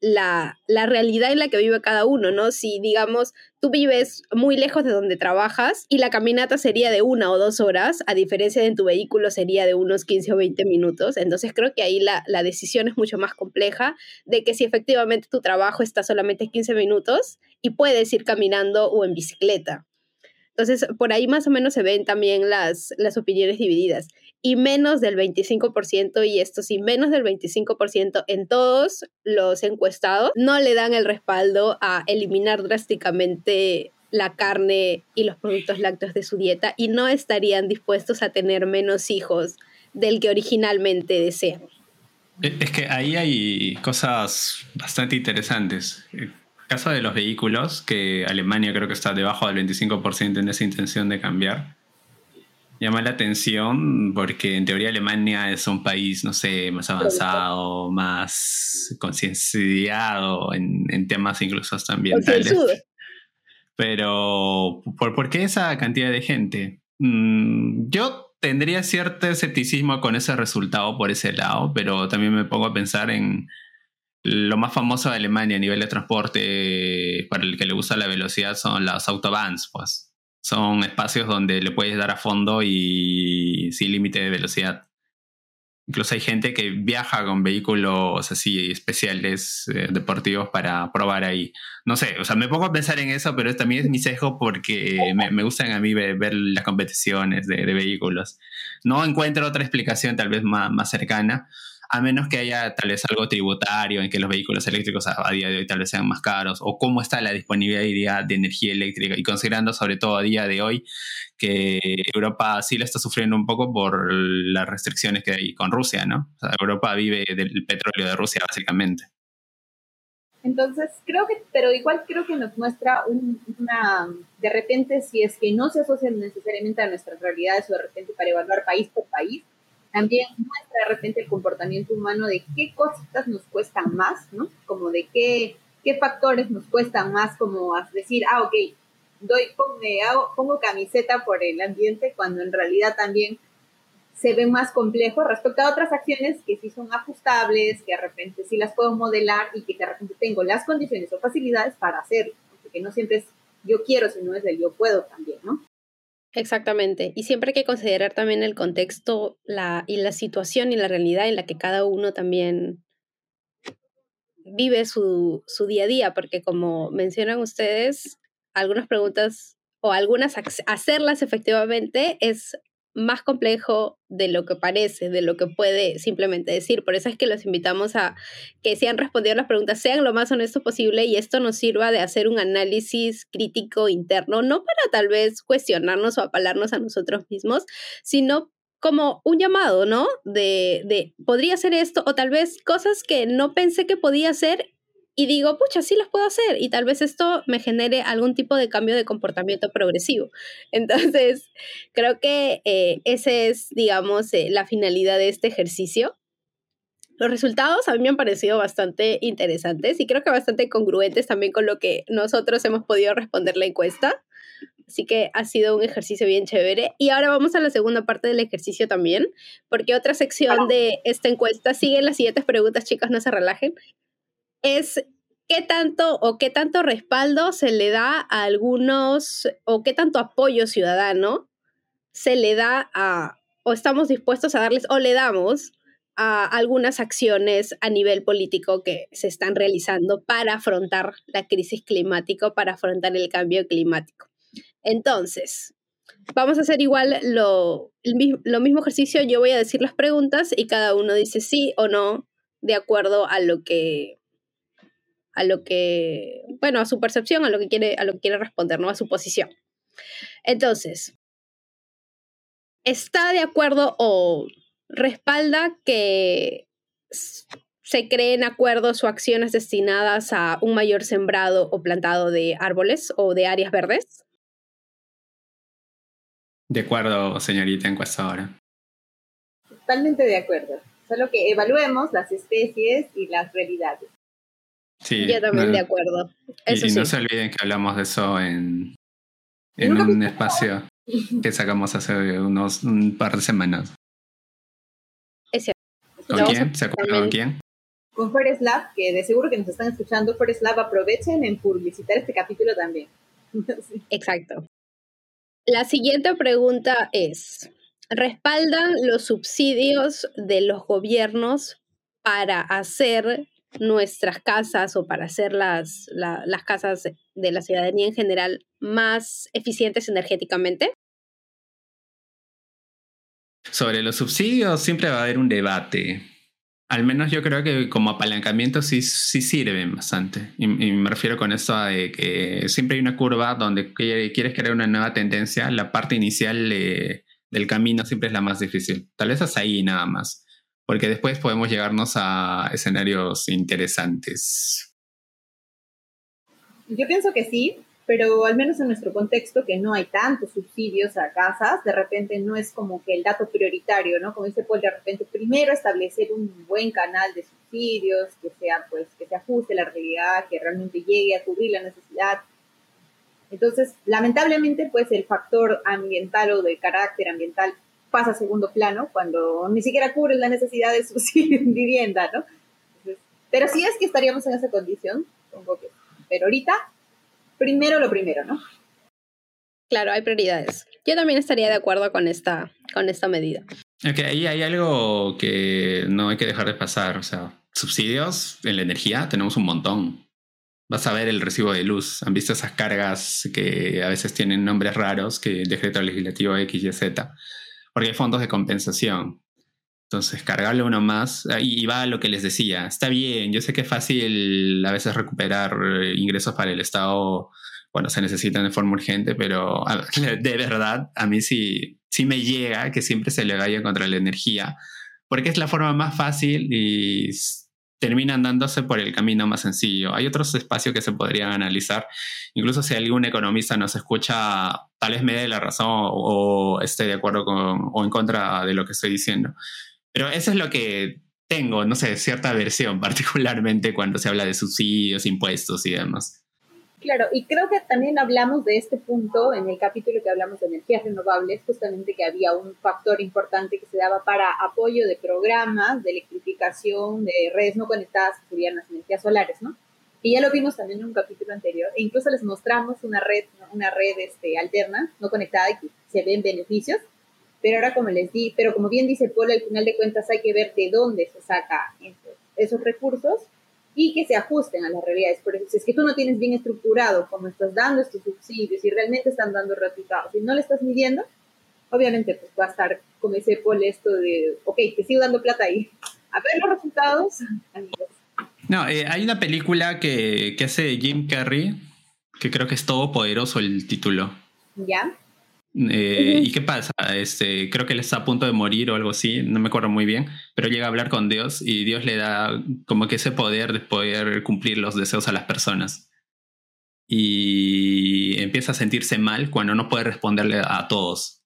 la, realidad en la que vive cada uno, ¿no? Si, digamos, tú vives muy lejos de donde trabajas y la caminata sería de una o dos horas, a diferencia de en tu vehículo sería de unos 15 o 20 minutos, entonces creo que ahí la, la decisión es mucho más compleja de que si efectivamente tu trabajo está solamente 15 minutos y puedes ir caminando o en bicicleta. Entonces, por ahí más o menos se ven también las, las opiniones divididas. Y menos del 25%, y esto sí, menos del 25% en todos los encuestados, no le dan el respaldo a eliminar drásticamente la carne y los productos lácteos de su dieta y no estarían dispuestos a tener menos hijos del que originalmente desean. Es que ahí hay cosas bastante interesantes caso de los vehículos, que Alemania creo que está debajo del 25% en esa intención de cambiar, llama la atención porque en teoría Alemania es un país, no sé, más avanzado, más concienciado en, temas incluso hasta ambientales. Pero, ¿por, ¿por, qué esa cantidad de gente? Mm, yo tendría cierto escepticismo con ese resultado por ese lado, pero también me pongo a pensar en lo más famoso de Alemania a nivel de transporte para el que le gusta la velocidad son las autobahns, pues. Son espacios donde le puedes dar a fondo y sin límite de velocidad. Incluso hay gente que viaja con vehículos así especiales eh, deportivos para probar ahí. No sé, o sea, me pongo a pensar en eso, pero también es mi sesgo porque me, me gustan a mí ver, ver las competiciones de, de, vehículos. No encuentro otra explicación tal vez más, más cercana, a menos que haya tal vez algo tributario en que los vehículos eléctricos a, a, día de hoy tal vez sean más caros, o cómo está la disponibilidad de energía eléctrica, y considerando sobre todo a día de hoy que Europa sí la está sufriendo un poco por las restricciones que hay con Rusia, ¿no? Europa vive del petróleo de Rusia básicamente. Entonces, creo que, pero igual creo que nos muestra un, una, de repente, si es que no se asocian necesariamente a nuestras realidades o de repente para evaluar país por país, también muestra de repente el comportamiento humano de qué cositas nos cuestan más, ¿no? Como de qué, qué factores nos cuestan más, como decir, ah, ok, doy, me hago, pongo camiseta por el ambiente, cuando en realidad también se ve más complejo respecto a otras acciones que sí son ajustables, que de repente sí las puedo modelar y que de repente tengo las condiciones o facilidades para hacerlo, porque no siempre es yo quiero, sino es el yo puedo también, ¿no? Exactamente. Y siempre hay que considerar también el contexto la, y la situación y la realidad en la que cada uno también vive su, su día a día, porque como mencionan ustedes, algunas preguntas o algunas hacerlas efectivamente es más complejo de lo que parece, de lo que puede simplemente decir. Por eso es que los invitamos a que si han respondido las preguntas sean lo más honestos posible y esto nos sirva de hacer un análisis crítico interno, no para tal vez cuestionarnos o apalarnos a nosotros mismos, sino como un llamado, ¿no? De, de podría ser esto o tal vez cosas que no pensé que podía ser y digo, pucha, sí las puedo hacer y tal vez esto me genere algún tipo de cambio de comportamiento progresivo. Entonces, creo que eh, esa es, digamos, eh, la finalidad de este ejercicio. Los resultados a mí me han parecido bastante interesantes y creo que bastante congruentes también con lo que nosotros hemos podido responder la encuesta. Así que ha sido un ejercicio bien chévere. Y ahora vamos a la segunda parte del ejercicio también, porque otra sección de esta encuesta sigue las siguientes preguntas, chicas, no se relajen es qué tanto o qué tanto respaldo se le da a algunos o qué tanto apoyo ciudadano se le da a o estamos dispuestos a darles o le damos a algunas acciones a nivel político que se están realizando para afrontar la crisis climática, para afrontar el cambio climático. Entonces, vamos a hacer igual lo, lo mismo ejercicio, yo voy a decir las preguntas y cada uno dice sí o no de acuerdo a lo que a lo que, bueno, a su percepción, a lo que quiere, a lo que quiere responder, ¿no? A su posición. Entonces, ¿está de acuerdo o respalda que se creen acuerdos o acciones destinadas a un mayor sembrado o plantado de árboles o de áreas verdes? De acuerdo, señorita encuestadora. Totalmente de acuerdo. Solo que evaluemos las especies y las realidades. Sí, Yo también de acuerdo. Eso y, sí. no se olviden que hablamos de eso en, en un espacio que sacamos hace unos un par de semanas. Es cierto. ¿Con quién? ¿Se acuerdan con quién? Con Forest Lab, que de seguro que nos están escuchando, Forest Lab aprovechen en publicitar este capítulo también. Sí. Exacto. La siguiente pregunta es, ¿respaldan los subsidios de los gobiernos para hacer nuestras casas o para hacer las, la- las casas de la ciudadanía en general más eficientes energéticamente? Sobre los subsidios siempre va a haber un debate. Al menos yo creo que como apalancamiento sí, sí sirven bastante. Y, y me refiero con esto a que siempre hay una curva donde quieres crear una nueva tendencia. La parte inicial eh, del camino siempre es la más difícil. Tal vez hasta ahí nada más. Porque después podemos llegarnos a escenarios interesantes. Yo pienso que sí, pero al menos en nuestro contexto, que no hay tantos subsidios a casas, de repente no es como que el dato prioritario, ¿no? Como dice Paul, de repente primero establecer un buen canal de subsidios que sea, pues, que se ajuste a la realidad, que realmente llegue a cubrir la necesidad. Entonces, lamentablemente, pues el factor ambiental o de carácter ambiental pasa a segundo plano cuando ni siquiera cubre la necesidad de en vivienda, ¿no? Entonces, pero si es que estaríamos en esa condición, supongo que. Pero ahorita, primero lo primero, ¿no? Claro, hay prioridades. Yo también estaría de acuerdo con esta, con esta medida. Ok, ahí hay algo que no hay que dejar de pasar. O sea, subsidios en la energía tenemos un montón. Vas a ver el recibo de luz. ¿Han visto esas cargas que a veces tienen nombres raros que decreto legislativo X y Z? Porque hay fondos de compensación. Entonces, cargarle uno más. Ah, y va a lo que les decía. Está bien, yo sé que es fácil a veces recuperar eh, ingresos para el Estado cuando se necesitan de forma urgente, pero de verdad, a mí sí, sí me llega que siempre se le vaya contra la energía, porque es la forma más fácil y terminan dándose por el camino más sencillo. Hay otros espacios que se podrían analizar. Incluso si algún economista nos escucha, tal vez me dé la razón o, esté de acuerdo con, o en contra de lo que estoy diciendo. Pero eso es lo que tengo, no sé, cierta versión, particularmente cuando se habla de subsidios, impuestos y demás. Claro, y creo que también hablamos de este punto en el capítulo que hablamos de energías renovables, justamente que había un factor importante que se daba para apoyo de programas de electrificación de redes no conectadas que serían las energías solares, ¿no? Y ya lo vimos también en un capítulo anterior, e incluso les mostramos una red, una red este, alterna, no conectada, y que se ven beneficios, pero ahora como les di, pero como bien dice Paul, al final de cuentas hay que ver de dónde se saca esos recursos y que se ajusten a las realidades. Por ejemplo, si es que tú no tienes bien estructurado cómo estás dando estos subsidios y realmente están dando resultados y no le estás midiendo, obviamente pues va a estar como ese Paul esto de, ok, te sigo dando plata ahí. A ver los resultados, amigos. No, eh, hay una película que, que hace Jim Carrey, que creo que es Todopoderoso el título. ¿Ya? Eh, ¿Y qué pasa? Este, creo que él está a punto de morir o algo así, no me acuerdo muy bien, pero llega a hablar con Dios y Dios le da como que ese poder de poder cumplir los deseos a las personas. Y empieza a sentirse mal cuando no puede responderle a todos.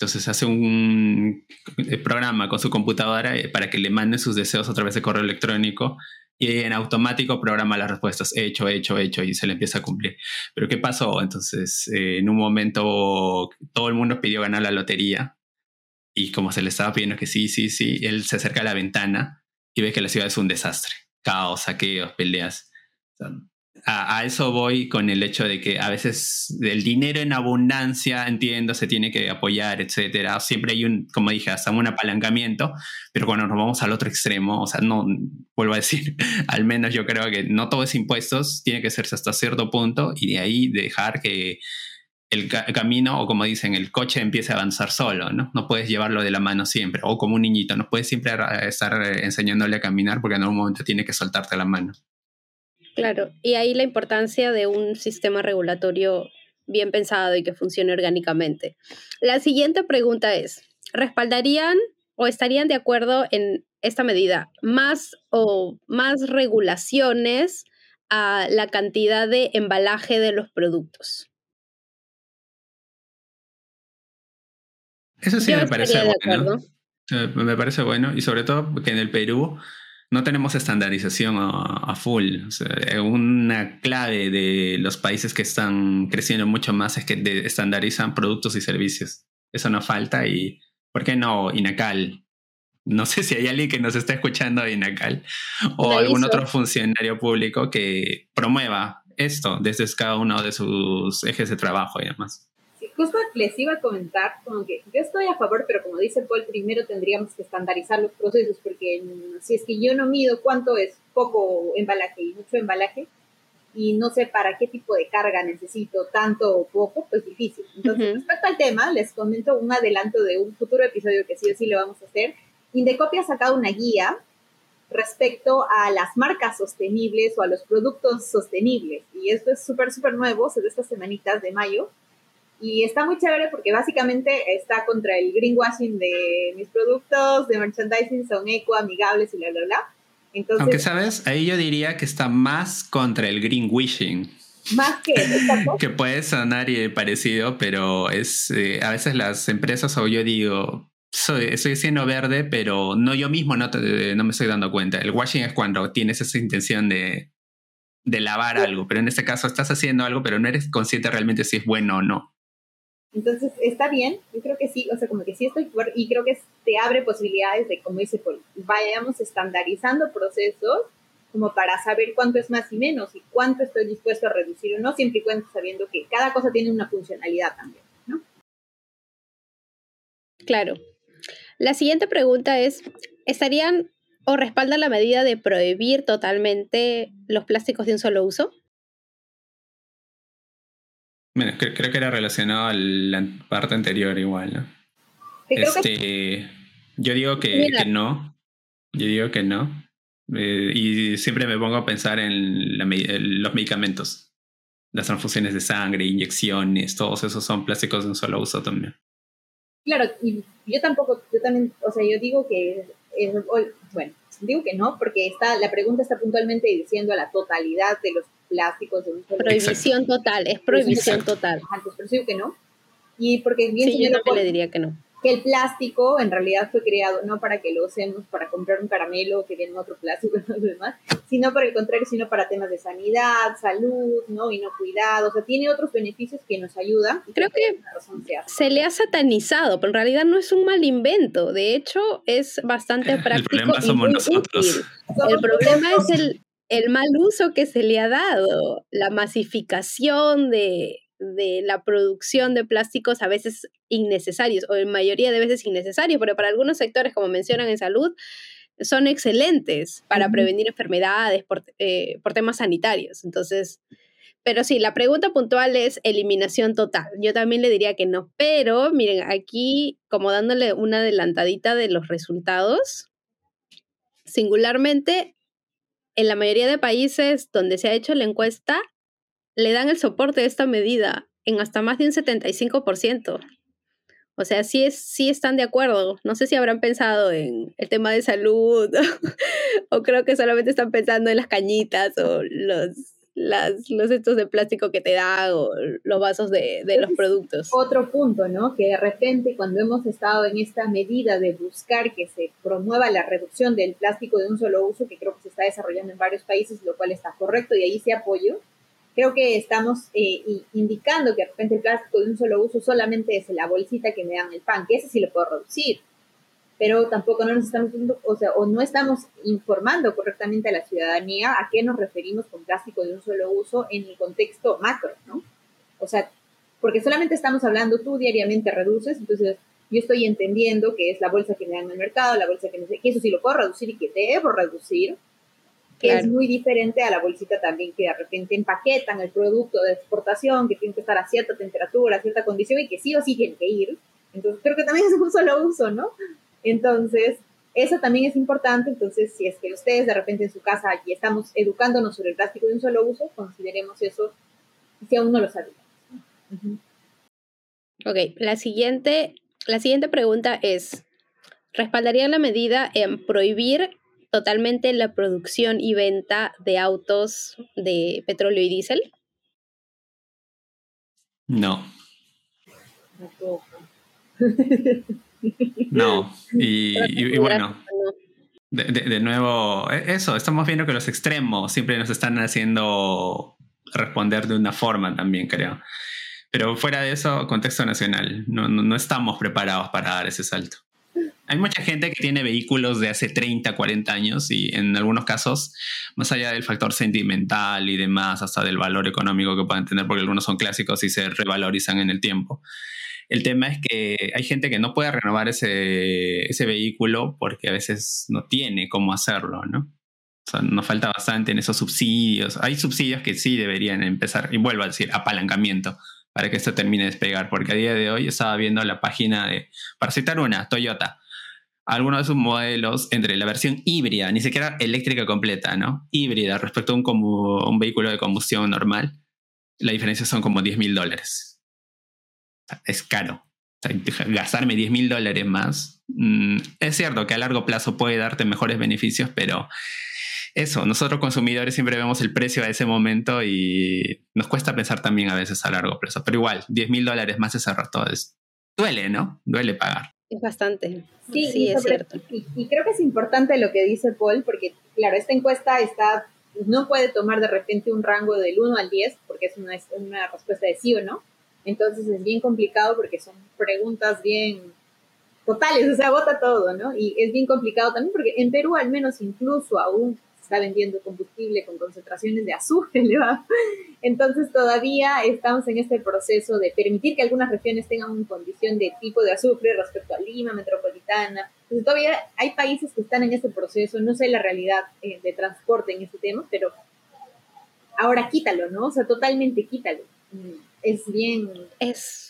Entonces hace un eh, programa con su computadora eh, para que le mande sus deseos a través de correo electrónico y en automático programa las respuestas, hecho, hecho, hecho, y se le empieza a cumplir. Pero ¿qué pasó? Entonces, eh, en un momento todo el mundo pidió ganar la lotería y como se le estaba pidiendo que sí, sí, sí, él se acerca a la ventana y ve que la ciudad es un desastre. Caos, saqueos, peleas a, eso voy con el hecho de que a veces el dinero en abundancia, entiendo, se tiene que apoyar, etcétera. Siempre hay un, como dije, hasta un apalancamiento, pero cuando nos vamos al otro extremo, o sea, no, vuelvo a decir, al menos yo creo que no todo es impuestos, tiene que serse hasta cierto punto y de ahí dejar que el, camino, o como dicen, el coche empiece a avanzar solo, ¿no? No puedes llevarlo de la mano siempre, o como un niñito, no puedes siempre estar enseñándole a caminar porque en algún momento tiene que soltarte la mano. Claro, y ahí la importancia de un sistema regulatorio bien pensado y que funcione orgánicamente. La siguiente pregunta es, ¿respaldarían o estarían de acuerdo en esta medida más o más regulaciones a la cantidad de embalaje de los productos? Eso sí me parece bueno. Me parece bueno y sobre todo que en el Perú no tenemos estandarización a, full. una clave de los países que están creciendo mucho más es que estandarizan productos y servicios. Eso no falta y, ¿por qué no Inacal? No sé si hay alguien que nos está escuchando de Inacal o algún otro funcionario público que promueva esto desde cada uno de sus ejes de trabajo y demás justo les iba a comentar, como que yo estoy a favor, pero como dice Paul, primero tendríamos que estandarizar los procesos, porque si es que yo no mido cuánto es poco embalaje y mucho embalaje, y no sé para qué tipo de carga necesito, tanto o poco, pues difícil. Entonces, respecto al tema, les comento un adelanto de un futuro episodio que sí o sí le vamos a hacer. Indecopia ha sacado una guía respecto a las marcas sostenibles o a los productos sostenibles. Y esto es súper, súper nuevo, se de estas semanitas de mayo. Y está muy chévere porque básicamente está contra el greenwashing de mis productos, de merchandising, son eco, amigables y bla, bla, bla. Entonces, Aunque, ¿sabes? Ahí yo diría que está más contra el greenwashing. Más que Que puede sonar parecido, pero es eh, a veces las empresas o yo digo, soy, estoy siendo verde, pero no yo mismo no, no me estoy dando cuenta. El washing es cuando tienes esa intención de, de lavar algo, pero en este caso estás haciendo algo, pero no eres consciente realmente si es bueno o no. Entonces, está bien, yo creo que sí, o sea, como que sí estoy, y creo que te abre posibilidades de, como dice Paul, vayamos estandarizando procesos como para saber cuánto es más y menos y cuánto estoy dispuesto a reducir o no, siempre y cuando sabiendo que cada cosa tiene una funcionalidad también, ¿no? Claro. La siguiente pregunta es, ¿estarían o respaldan la medida de prohibir totalmente los plásticos de un solo uso? Bueno, creo, que era relacionado a la parte anterior igual, ¿no? Este, yo digo que, no. Yo digo que no. Eh, y siempre me pongo a pensar en, los medicamentos. Las transfusiones de sangre, inyecciones, todos esos son plásticos de un solo uso también. Claro, y yo tampoco, yo también, o sea, yo digo que, bueno, digo que no, porque está, la pregunta está puntualmente diciendo a la totalidad de los plásticos de un solo Prohibición total, es prohibición total. Antes, pero digo que no. Y porque bien sí, yo también le diría que no que el plástico en realidad fue creado no para que lo usemos para comprar un caramelo que viene otro plástico y todo demás, sino por el contrario, sino para temas de sanidad, salud, ¿no? Y no cuidado, o sea, tiene otros beneficios que nos ayudan. Creo que se le ha satanizado, pero en realidad no es un mal invento, de hecho es bastante práctico. El problema somos nosotros. el problema es el, el mal uso que se le ha dado, la masificación de de la producción de plásticos a veces innecesarios o en mayoría de veces innecesarios, pero para algunos sectores, como mencionan en salud, son excelentes para prevenir enfermedades por, eh, por, temas sanitarios. Entonces, pero sí, la pregunta puntual es eliminación total. Yo también le diría que no, pero miren, aquí como dándole una adelantadita de los resultados, singularmente, en la mayoría de países donde se ha hecho la encuesta, le dan el soporte de esta medida en hasta más de un 75%. O sea, sí, es, sí están de acuerdo. No sé si habrán pensado en el tema de salud o creo que solamente están pensando en las cañitas o los, las, los estos de plástico que te dan o los vasos de, de los productos. Otro punto, ¿no? Que de repente cuando hemos estado en esta medida de buscar que se promueva la reducción del plástico de un solo uso, que creo que se está desarrollando en varios países, lo cual está correcto y ahí se apoyo, creo que estamos eh, indicando que de repente el plástico de un solo uso solamente es la bolsita que me dan el pan, que ese sí lo puedo reducir, pero tampoco no nos estamos, o sea, o no estamos informando correctamente a la ciudadanía a qué nos referimos con plástico de un solo uso en el contexto macro, ¿no? O sea, porque solamente estamos hablando tú diariamente reduces, entonces yo estoy entendiendo que es la bolsa que me dan en el mercado, la bolsa que que eso sí lo puedo reducir y que debo reducir, que es muy diferente a la bolsita también que de repente empaquetan el producto de exportación, que tiene que estar a cierta temperatura, a cierta condición y que sí o sí tiene que ir. Entonces creo que también es un solo uso, ¿no? Entonces, eso también es importante. Entonces, si es que ustedes de repente en su casa y estamos educándonos sobre el plástico de un solo uso, consideremos eso si aún no lo sabíamos. Ok, la siguiente, la siguiente pregunta es, ¿respaldarían la medida en prohibir totalmente la producción y venta de autos de petróleo y diésel? No. No, y, bueno, de, de, nuevo, e, eso, estamos viendo que los extremos siempre nos están haciendo responder de una forma también, creo. Pero fuera de eso, contexto nacional, no, no estamos preparados para dar ese salto. Hay mucha gente que tiene vehículos de hace 30, 40 años y en algunos casos, más allá del factor sentimental y demás, hasta del valor económico que pueden tener, porque algunos son clásicos y se revalorizan en el tiempo. El tema es que hay gente que no puede renovar ese, vehículo porque a veces no tiene cómo hacerlo, ¿no? Nos falta bastante en esos subsidios. Hay subsidios que sí deberían empezar, y vuelvo a decir, apalancamiento para que esto termine de despegar, porque a día de hoy estaba viendo la página de, para citar una, Toyota, algunos de sus modelos entre la versión híbrida, ni siquiera eléctrica completa, ¿no? Híbrida respecto a un, vehículo de combustión normal, la diferencia son como 10 mil dólares. es caro. gastarme 10 mil dólares más. Mm, es cierto que a largo plazo puede darte mejores beneficios, pero eso, nosotros consumidores siempre vemos el precio a ese momento y nos cuesta pensar también a veces a largo plazo. Pero igual, 10 mil dólares más ese rato es, duele, ¿no? Duele pagar. Es bastante. Sí, es cierto. Y, creo que es importante lo que dice Paul, porque, claro, esta encuesta está, no puede tomar de repente un rango del 1 al 10, porque es una, es una respuesta de sí o no. Entonces es bien complicado porque son preguntas bien totales, o sea, vota todo, ¿no? Y es bien complicado también porque en Perú al menos incluso aún está vendiendo combustible con concentraciones de azufre elevado. Entonces todavía estamos en este proceso de permitir que algunas regiones tengan una condición de tipo de azufre respecto a Lima, metropolitana. Entonces todavía hay países que están en este proceso, no sé la realidad eh, de transporte en este tema, pero ahora quítalo, ¿no? O sea, totalmente quítalo. Mm, es bien... Es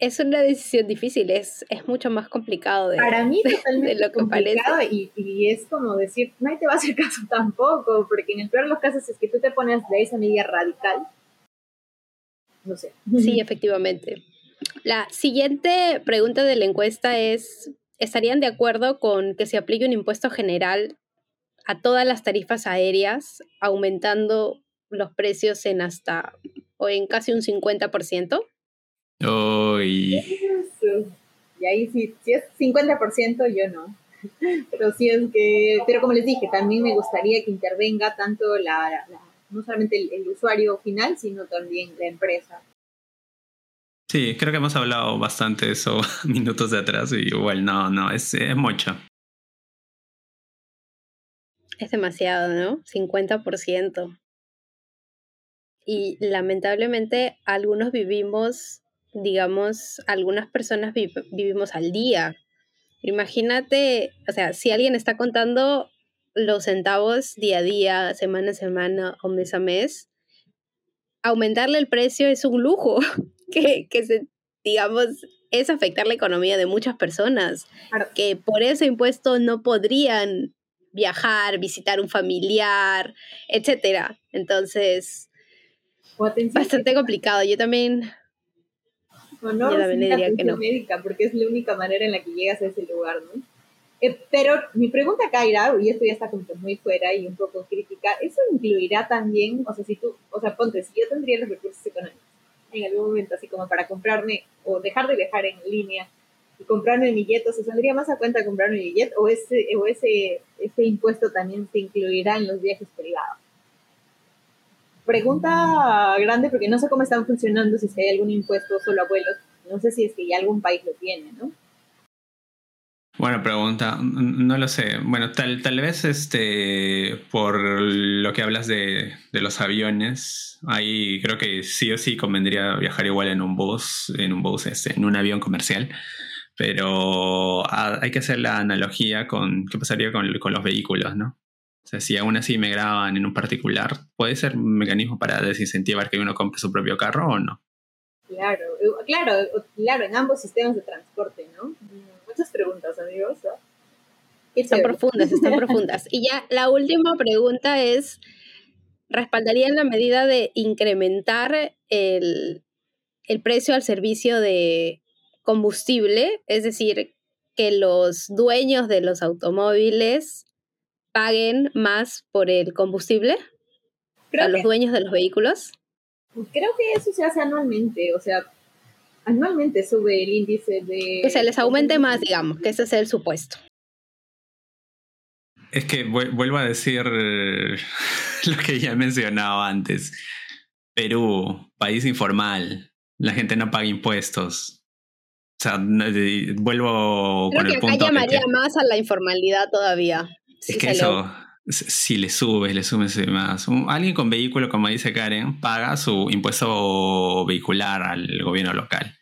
es una decisión difícil, es, es mucho más complicado de, Para mí totalmente lo que complicado Y, y, es como decir, nadie te va a hacer caso tampoco, porque en el peor de los casos es que tú te pones de esa medida radical. No sé. Sí, efectivamente. La siguiente pregunta de la encuesta es, ¿estarían de acuerdo con que se aplique un impuesto general a todas las tarifas aéreas, aumentando los precios en hasta o en casi un 50%? Y ahí sí, si es 50% yo no. Pero sí es que, pero como les dije, también me gustaría que intervenga tanto la, no solamente el, usuario final, sino también la empresa. Sí, creo que hemos hablado bastante de eso minutos de atrás y igual no, no, es, es mucho. Es demasiado, ¿no? 50%. Y lamentablemente algunos vivimos digamos, algunas personas vivimos al día. Imagínate, o sea, si alguien está contando los centavos día a día, semana a semana o mes a mes, aumentarle el precio es un lujo que, que se, digamos, es afectar la economía de muchas personas que por ese impuesto no podrían viajar, visitar un familiar, etcétera. Entonces, bastante complicado. Yo también o no no. médica, porque es la única manera en la que llegas a ese lugar, ¿no? Eh, pero mi pregunta acá irá, y esto ya está como muy fuera y un poco crítica, ¿eso incluirá también, o sea, si tú, o sea, ponte, si yo tendría los recursos económicos en algún momento, así como para comprarme o dejar de viajar en línea y comprarme mi billete, ¿se saldría más a cuenta comprarme mi billete o ese, o ese, ese impuesto también se incluirá en los viajes privados? Pregunta grande porque no sé cómo están funcionando, si hay algún impuesto solo a vuelos. No sé si es que ya algún país lo tiene, ¿no? Buena pregunta, no lo sé. Bueno, tal, tal vez este, por lo que hablas de, los aviones, ahí creo que sí o sí convendría viajar igual en un bus, en un bus, este, en un avión comercial. Pero ah, hay que hacer la analogía con qué pasaría con los vehículos, ¿no? O sea, si aún así me graban en un particular, ¿puede ser un mecanismo para desincentivar que uno compre su propio carro o no? Claro, claro, claro, en ambos sistemas de transporte, ¿no? Muchas preguntas, amigos. Están profundas, están profundas. Y ya la última pregunta es, ¿respaldarían la medida de incrementar el, el precio al servicio de combustible? Es decir, que los dueños de los automóviles paguen más por el combustible a los dueños de los vehículos? Creo que eso se hace anualmente, o sea, anualmente sube el índice de... Que se les aumente más, digamos, que ese es el supuesto. Es que vuelvo a decir lo que ya he mencionado antes. Perú, país informal, la gente no paga impuestos. O sea, vuelvo con el que acá llamaría más a la informalidad todavía es que eso, si le subes, le subes más. alguien con vehículo, como dice Karen, paga su impuesto vehicular al gobierno local.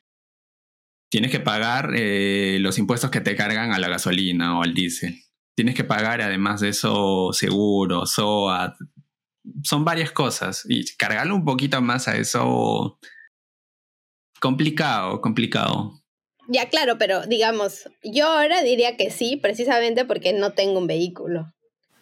Tienes que pagar eh, los impuestos que te cargan a la gasolina o al diésel. Tienes que pagar, además de eso, seguro, SOAT. Son varias cosas. Y cargarle un poquito más a eso. Complicado, complicado. Ya, claro, pero digamos, yo ahora diría que sí, precisamente porque no tengo un vehículo.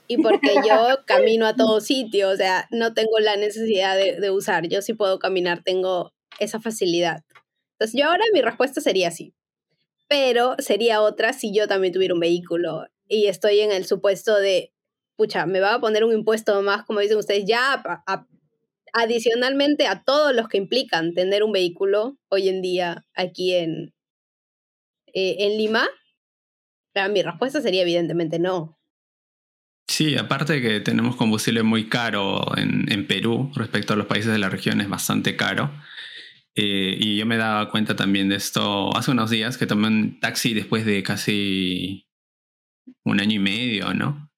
Y porque yo camino a todo sitio, o sea, no tengo la necesidad de, usar. Yo sí puedo caminar, tengo esa facilidad. Entonces, yo ahora mi respuesta sería sí. Pero sería otra si yo también tuviera un vehículo y estoy en el supuesto de, pucha, me va a poner un impuesto más, como dicen ustedes, ya adicionalmente a todos los que implican tener un vehículo hoy en día aquí en, eh, en Lima? mi respuesta sería evidentemente no. Sí, aparte de que tenemos combustible muy caro en, Perú respecto a los países de la región, es bastante caro. Eh, y yo me daba cuenta también de esto hace unos días que tomé un taxi después de casi un año y medio, ¿no?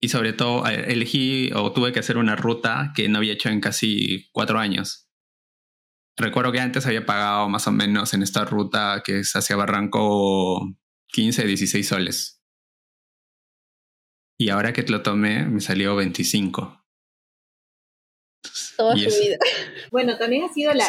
Y sobre todo elegí o tuve que hacer una ruta que no había hecho en casi cuatro años. Recuerdo que antes había pagado más o menos en esta ruta que es hacia Barranco 15, 16 soles. Y ahora que lo tomé me salió 25. Toda su vida. Bueno, también ha sido la,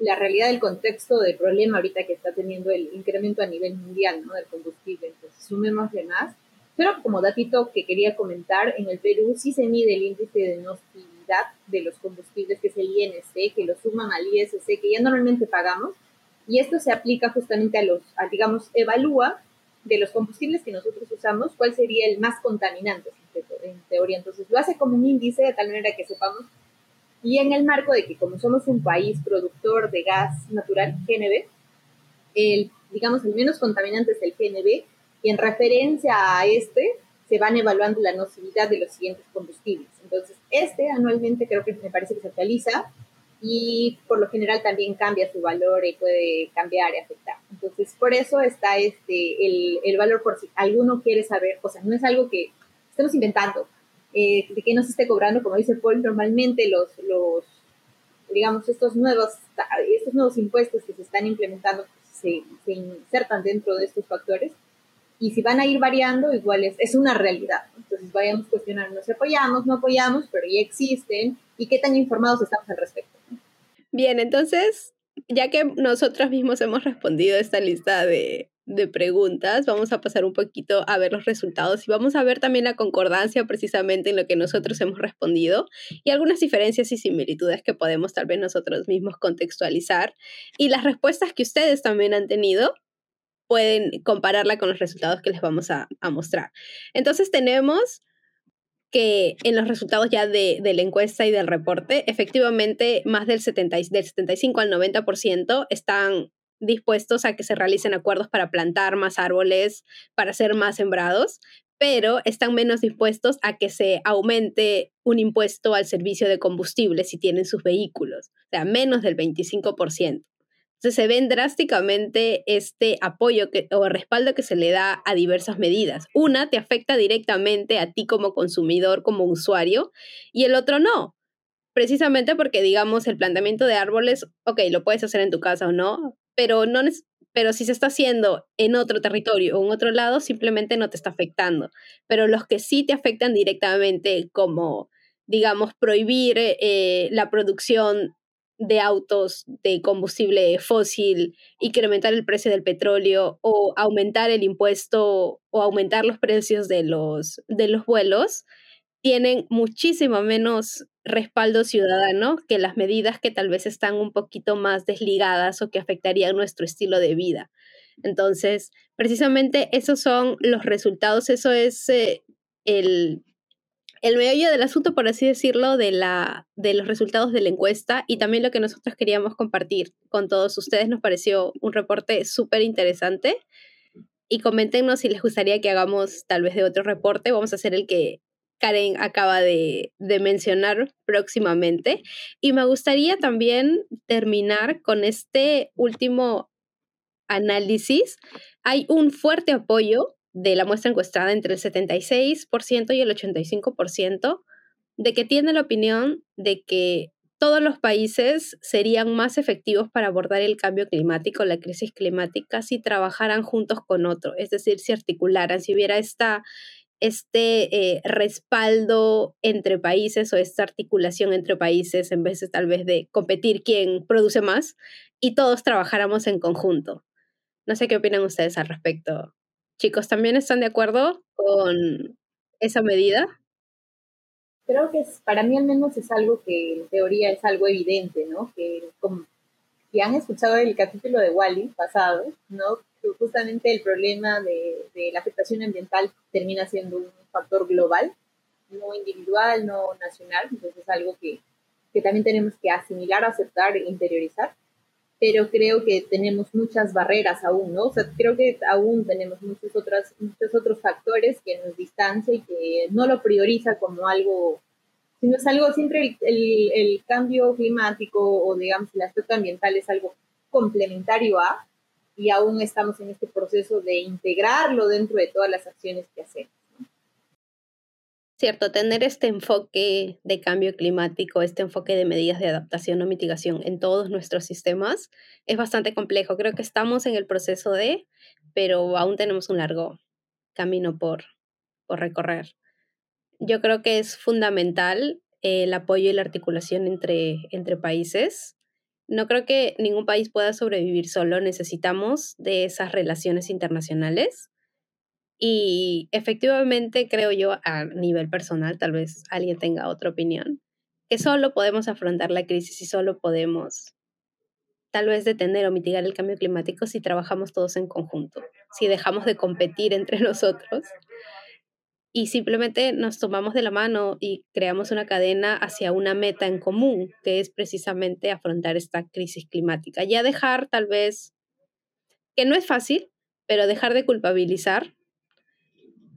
la, realidad del contexto del problema ahorita que está teniendo el incremento a nivel mundial ¿no? del combustible. Entonces, sumemos de más. Pero como datito que quería comentar, en el Perú sí se mide el índice de nocividad de los combustibles, que es el INC, que lo suman al ISC, que ya normalmente pagamos. Y esto se aplica justamente a los, digamos, evalúa de los combustibles que nosotros usamos, cuál sería el más contaminante en teoría. Entonces lo hace como un índice de tal manera que sepamos y en el marco de que como somos un país productor de gas natural, GNB, el, digamos, el menos contaminante es el GNB, y en referencia a este se van evaluando la nocividad de los siguientes combustibles. Entonces, este anualmente creo que me parece que se actualiza y por lo general también cambia su valor y puede cambiar y afectar. Entonces, por eso está este, el, el valor por si alguno quiere saber, o sea, no es algo que estemos inventando, eh, de que no se esté cobrando, como dice Paul, normalmente los, los digamos, estos nuevos, estos nuevos impuestos que se están implementando se, se, insertan dentro de estos factores y si van a ir variando, igual es, una realidad. Entonces vayamos cuestionando si apoyamos, no apoyamos, pero ya existen y qué tan informados estamos al respecto. Bien, entonces, ya que nosotros mismos hemos respondido esta lista de, de preguntas, vamos a pasar un poquito a ver los resultados y vamos a ver también la concordancia precisamente en lo que nosotros hemos respondido y algunas diferencias y similitudes que podemos tal vez nosotros mismos contextualizar y las respuestas que ustedes también han tenido pueden compararla con los resultados que les vamos a, mostrar. Entonces tenemos que en los resultados ya de, la encuesta y del reporte, efectivamente más del, 70, del 75 al 90% están dispuestos a que se realicen acuerdos para plantar más árboles, para ser más sembrados, pero están menos dispuestos a que se aumente un impuesto al servicio de combustible si tienen sus vehículos, o sea, menos del 25%. Se ven drásticamente este apoyo o respaldo que se le da a diversas medidas. Una te afecta directamente a ti como consumidor, como usuario, y el otro no. Precisamente porque, digamos, el plantamiento de árboles, ok, lo puedes hacer en tu casa o no, pero, no pero si se está haciendo en otro territorio o en otro lado, simplemente no te está afectando. Pero los que sí te afectan directamente, como, digamos, prohibir eh, la producción de autos de combustible fósil, incrementar el precio del petróleo o aumentar el impuesto o aumentar los precios de los, de los vuelos, tienen muchísimo menos respaldo ciudadano que las medidas que tal vez están un poquito más desligadas o que afectarían nuestro estilo de vida. Entonces, precisamente esos son los resultados, eso es eh, el, el meollo del asunto, por así decirlo, de, la, de los resultados de la encuesta y también lo que nosotros queríamos compartir con todos ustedes. Nos pareció un reporte súper interesante y coméntenos si les gustaría que hagamos tal vez de otro reporte. Vamos a hacer el que Karen acaba de, mencionar próximamente. Y me gustaría también terminar con este último análisis. Hay un fuerte apoyo de la muestra encuestada entre el 76% y el 85% de que tiene la opinión de que todos los países serían más efectivos para abordar el cambio climático, la crisis climática, si trabajaran juntos con otro, es decir, si articularan, si hubiera esta este eh, respaldo entre países o esta articulación entre países en vez tal vez de competir quién produce más y todos trabajáramos en conjunto. No sé qué opinan ustedes al respecto. Chicos, ¿también están de acuerdo con esa medida? Creo que para mí al menos es algo que en teoría es algo evidente, ¿no? Que como si han escuchado el capítulo de Wally pasado, ¿no? justamente el problema de, la afectación ambiental termina siendo un factor global, no individual, no nacional, entonces es algo que, también tenemos que asimilar, aceptar e interiorizar, pero creo que tenemos muchas barreras aún, ¿no? O sea, creo que aún tenemos muchos, otras, muchos otros factores que nos distancian y que no lo prioriza como algo, sino es algo, siempre el, el cambio climático o digamos el aspecto ambiental es algo complementario a, y aún estamos en este proceso de integrarlo dentro de todas las acciones que hacemos. Cierto, tener este enfoque de cambio climático, este enfoque de medidas de adaptación o mitigación en todos nuestros sistemas es bastante complejo. Creo que estamos en el proceso de, pero aún tenemos un largo camino por, por recorrer. Yo creo que es fundamental el apoyo y la articulación entre, entre países. No creo que ningún país pueda sobrevivir solo, necesitamos de esas relaciones internacionales y efectivamente creo yo a nivel personal, tal vez alguien tenga otra opinión, que solo podemos afrontar la crisis y solo podemos tal vez detener o mitigar el cambio climático si trabajamos todos en conjunto, si dejamos de competir entre nosotros y simplemente nos tomamos de la mano y creamos una cadena hacia una meta en común, que es precisamente afrontar esta crisis climática. Ya dejar tal vez, que no es fácil, pero dejar de culpabilizar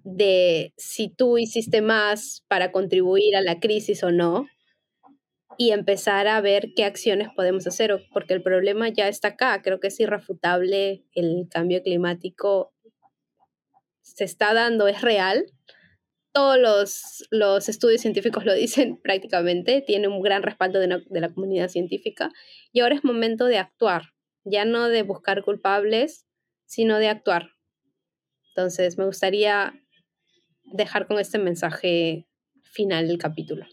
de si tú hiciste más para contribuir a la crisis o no y empezar a ver qué acciones podemos hacer, porque el problema ya está acá, creo que es irrefutable, el cambio climático se está dando, es real. Todos los, los estudios científicos lo dicen prácticamente, tiene un gran respaldo de, de la comunidad científica y ahora es momento de actuar, ya no de buscar culpables, sino de actuar. Entonces, me gustaría dejar con este mensaje final del capítulo.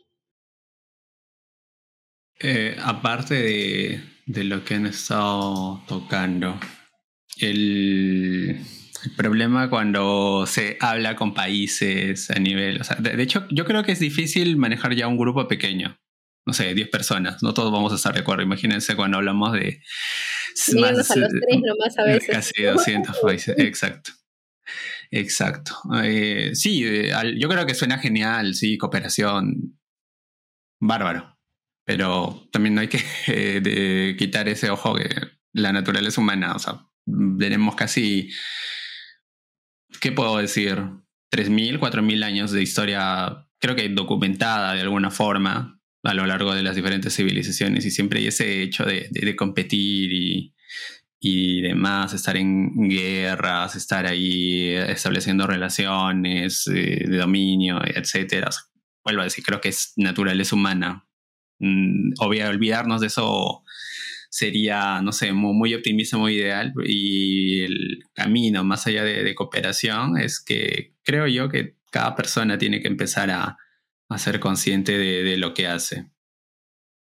Eh, aparte de, de, lo que han estado tocando, el, el, problema cuando se habla con países a nivel, o sea, de, de, hecho yo creo que es difícil manejar ya un grupo pequeño, no sé, 10 personas, no todos vamos a estar de acuerdo, imagínense cuando hablamos de... Más, a los tres nomás a veces. Casi 200 países, exacto. Exacto. Eh, sí, yo creo que suena genial, sí, cooperación. Bárbaro. Pero también no hay que eh, de quitar ese ojo que la naturaleza humana, o sea, tenemos casi, ¿qué puedo decir? 3.000, 4.000 años de historia, creo que documentada de alguna forma a lo largo de las diferentes civilizaciones y siempre hay ese hecho de, de competir y, y demás, estar en guerras, estar ahí estableciendo relaciones eh, de dominio, etcétera. Vuelvo a decir, creo que es naturaleza humana. Mm, olvidarnos de eso sería, no sé, muy, muy, optimista, muy ideal. Y el camino más allá de, de, cooperación es que creo yo que cada persona tiene que empezar a, a ser consciente de lo que hace.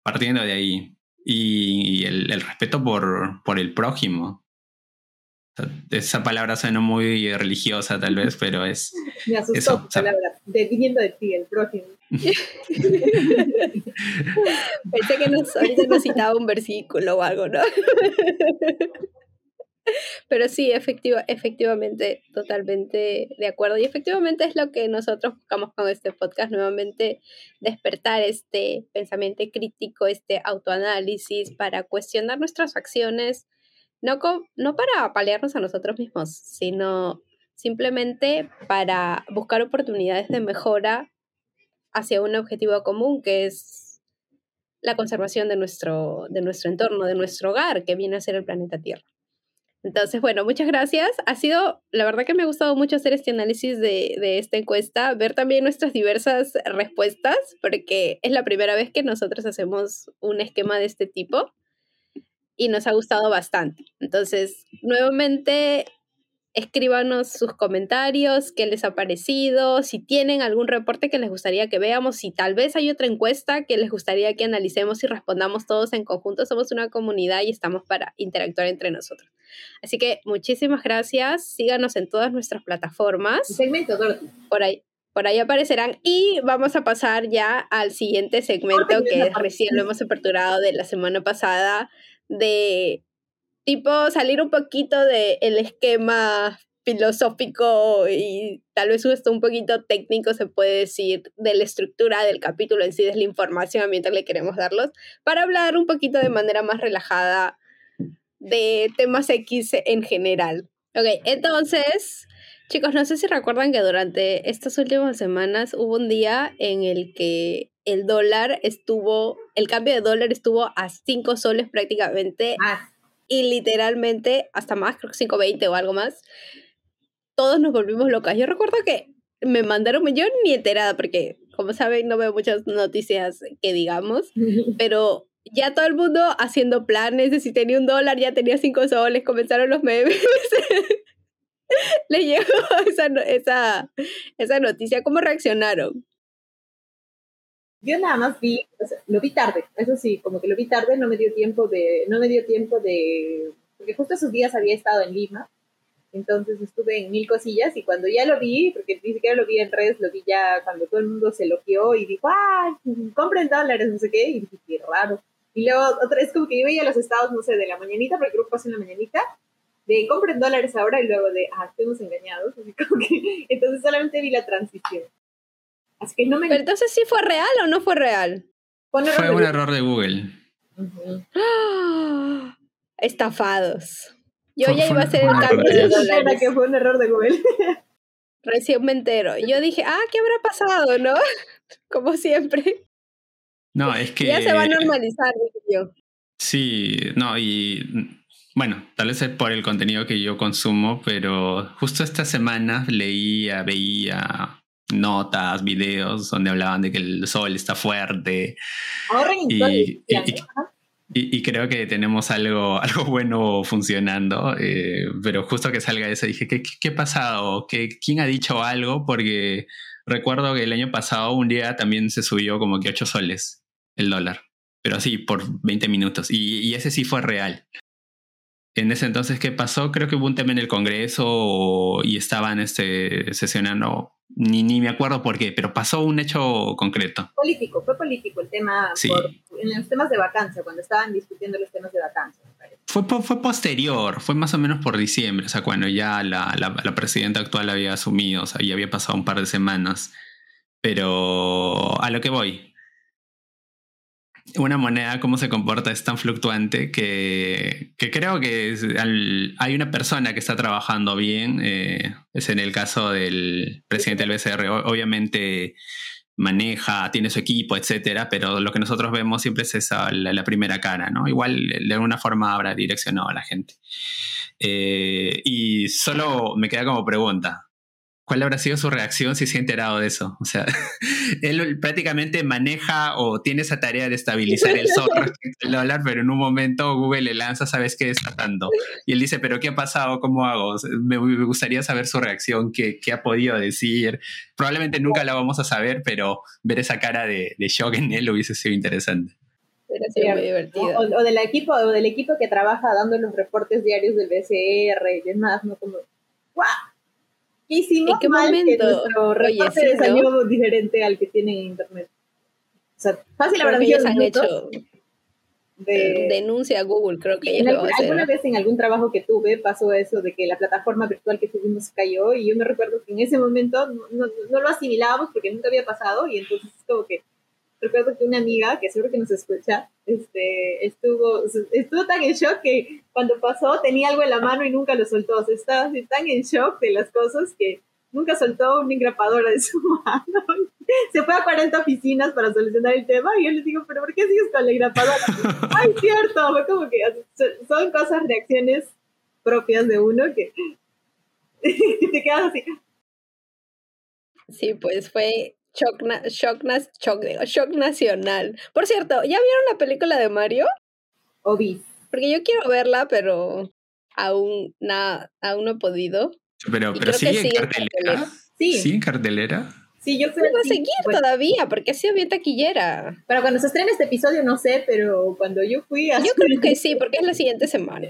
Partiendo de ahí, y, el, el, respeto por, por el prójimo. Esa palabra suena muy religiosa tal vez, pero es... Me asustó eso, tu palabra, viniendo de ti, el prójimo. Pensé que nos, ahorita nos citaba un versículo o algo, ¿no? Pero sí, efectiva, efectivamente, totalmente de acuerdo. Y efectivamente es lo que nosotros buscamos con este podcast, nuevamente despertar este pensamiento crítico, este autoanálisis para cuestionar nuestras acciones, no, no para paliarnos a nosotros mismos, sino simplemente para buscar oportunidades de mejora hacia un objetivo común que es la conservación de nuestro, de nuestro entorno, de nuestro hogar, que viene a ser el planeta Tierra. Entonces, bueno, muchas gracias. Ha sido, la verdad que me ha gustado mucho hacer este análisis de, de, esta encuesta, ver también nuestras diversas respuestas, porque es la primera vez que nosotros hacemos un esquema de este tipo y nos ha gustado bastante. Entonces, nuevamente, escríbanos sus comentarios, qué les ha parecido, si tienen algún reporte que les gustaría que veamos, si tal vez hay otra encuesta que les gustaría que analicemos y respondamos todos en conjunto. Somos una comunidad y estamos para interactuar entre nosotros. Así que muchísimas gracias. Síganos en todas nuestras plataformas. Segmento. Por ahí. Por ahí aparecerán y vamos a pasar ya al siguiente segmento que recién lo hemos aperturado de la semana pasada de tipo salir un poquito del el esquema filosófico y tal vez un poquito técnico se puede decir de la estructura del capítulo en sí, de la información ambiental que queremos darlos, para hablar un poquito de manera más relajada de temas X en general. Ok, entonces, chicos, no sé si recuerdan que durante estas últimas semanas hubo un día en el que el dólar estuvo, el cambio de dólar estuvo a 5 soles prácticamente. Y literalmente hasta más, creo que 5.20 o algo más, todos nos volvimos locas. Yo recuerdo que me mandaron, yo ni enterada, porque como saben, no veo muchas noticias que digamos, pero ya todo el mundo haciendo planes de si tenía un dólar, ya tenía cinco soles, comenzaron los memes. Le llegó esa, esa, esa noticia. ¿Cómo reaccionaron? Yo nada más vi, lo vi tarde, eso sí, como que lo vi tarde, no me dio tiempo de, no me dio tiempo de, porque justo esos días había estado en Lima, entonces estuve en mil cosillas y cuando ya lo vi, porque ni siquiera lo vi en redes, lo vi ya cuando todo el mundo se loqueó y dijo, ah, compren dólares, no sé qué, y dije, qué raro. Y luego otra vez como que yo veía los estados, no sé, de la mañanita, porque el grupo pasa en la mañanita, de compren dólares ahora y luego de, ah, estamos engañados. Así como que, entonces solamente vi la transición. Así que no me... Pero entonces sí fue real o no fue real? Fue un error, de, Google. Estafados. Yo ya iba a hacer el cambio de dólares. que fue un error de Google. Recién me entero. Yo dije, ah, ¿qué habrá pasado, no? Como siempre. No, es que... Ya se va a normalizar, dije yo. Sí, no, y bueno, tal vez es por el contenido que yo consumo, pero justo esta semana leía, veía notas, videos donde hablaban de que el sol está fuerte. y, y, creo que tenemos algo, algo bueno funcionando, eh, pero justo que salga eso dije, ¿qué, qué, ha pasado? ¿Qué, ¿Quién ha dicho algo? Porque recuerdo que el año pasado un día también se subió como que 8 soles el dólar, pero así por 20 minutos, y, y ese sí fue real en ese entonces, ¿qué pasó? Creo que hubo un tema en el Congreso y estaban este, sesionando, ni, ni me acuerdo por qué, pero pasó un hecho concreto. Político, fue político el tema, en los temas de vacancia, cuando estaban discutiendo los temas de vacancia. Fue, fue posterior, fue más o menos por diciembre, o sea, cuando ya la, la, la presidenta actual había asumido, o sea, ya había pasado un par de semanas. Pero a lo que voy, una moneda, cómo se comporta, es tan fluctuante que, creo que hay una persona que está trabajando bien. Eh, es en el caso del presidente del BCR. obviamente maneja, tiene su equipo, etcétera, pero lo que nosotros vemos siempre es esa, la, primera cara, ¿no? Igual de alguna forma habrá direccionado a la gente. Eh, y solo me queda como pregunta, ¿Cuál habrá sido su reacción si se ha enterado de eso? O sea, él prácticamente maneja o tiene esa tarea de estabilizar el sol respecto al dólar, pero en un momento Google le lanza, ¿sabes qué está dando? Y él dice, ¿pero qué ha pasado? ¿Cómo hago? Me, gustaría saber su reacción, qué, qué, ha podido decir. Probablemente nunca la vamos a saber, pero ver esa cara de, de shock en él hubiese sido interesante. Pero muy divertido. O, del equipo, o del equipo que trabaja dando los reportes diarios del BCR y demás, ¿no? Como, ¡guau! ¿Qué hicimos ¿En qué mal momento? que nuestro reporte de salió diferente al que tiene en internet? O sea, fácil habrán sido han hecho de, denuncia a Google, creo que en alguna vez en algún trabajo que tuve pasó eso de que la plataforma virtual que tuvimos cayó y yo me recuerdo que en ese momento no, no, no lo asimilábamos porque nunca había pasado y entonces como que recuerdo que una amiga, que seguro que nos escucha, este, estuvo, estuvo tan en shock que cuando pasó tenía algo en la mano y nunca lo soltó. O sea, estaba tan en shock de las cosas que nunca soltó una engrapadora de su mano. Se fue a 40 oficinas para solucionar el tema y yo les digo, pero ¿por qué sigues con la engrapadora? Ay, cierto, fue como que son cosas, reacciones propias de uno que te quedas así. Sí, pues fue Shock, shock, shock, shock, nacional. Por cierto, ¿ya vieron la película de Mario? Obis. Porque yo quiero verla, pero aún, nada, aún no he podido. Pero, pero sigue, en cartelera. Sí. ¿Sí en cartelera? Sí, yo creo que va a seguir todavía, porque ha sido bien taquillera. Pero cuando se estrene este episodio, no sé, pero cuando yo fui a... Yo creo que sí, porque es la siguiente semana.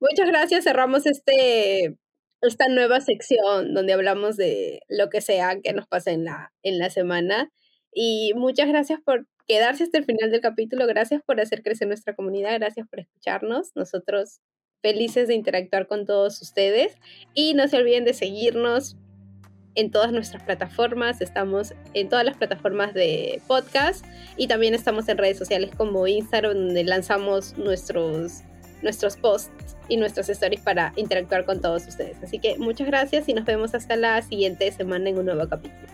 Muchas gracias, cerramos este esta nueva sección donde hablamos de lo que sea que nos pase en la, en la semana. Y muchas gracias por quedarse hasta el final del capítulo, gracias por hacer crecer nuestra comunidad, gracias por escucharnos. Nosotros felices de interactuar con todos ustedes. Y no se olviden de seguirnos en todas nuestras plataformas, estamos en todas las plataformas de podcast. Y también estamos en redes sociales como Instagram donde lanzamos nuestros nuestros posts y nuestras stories para interactuar con todos ustedes. Así que muchas gracias y nos vemos hasta la siguiente semana en un nuevo capítulo.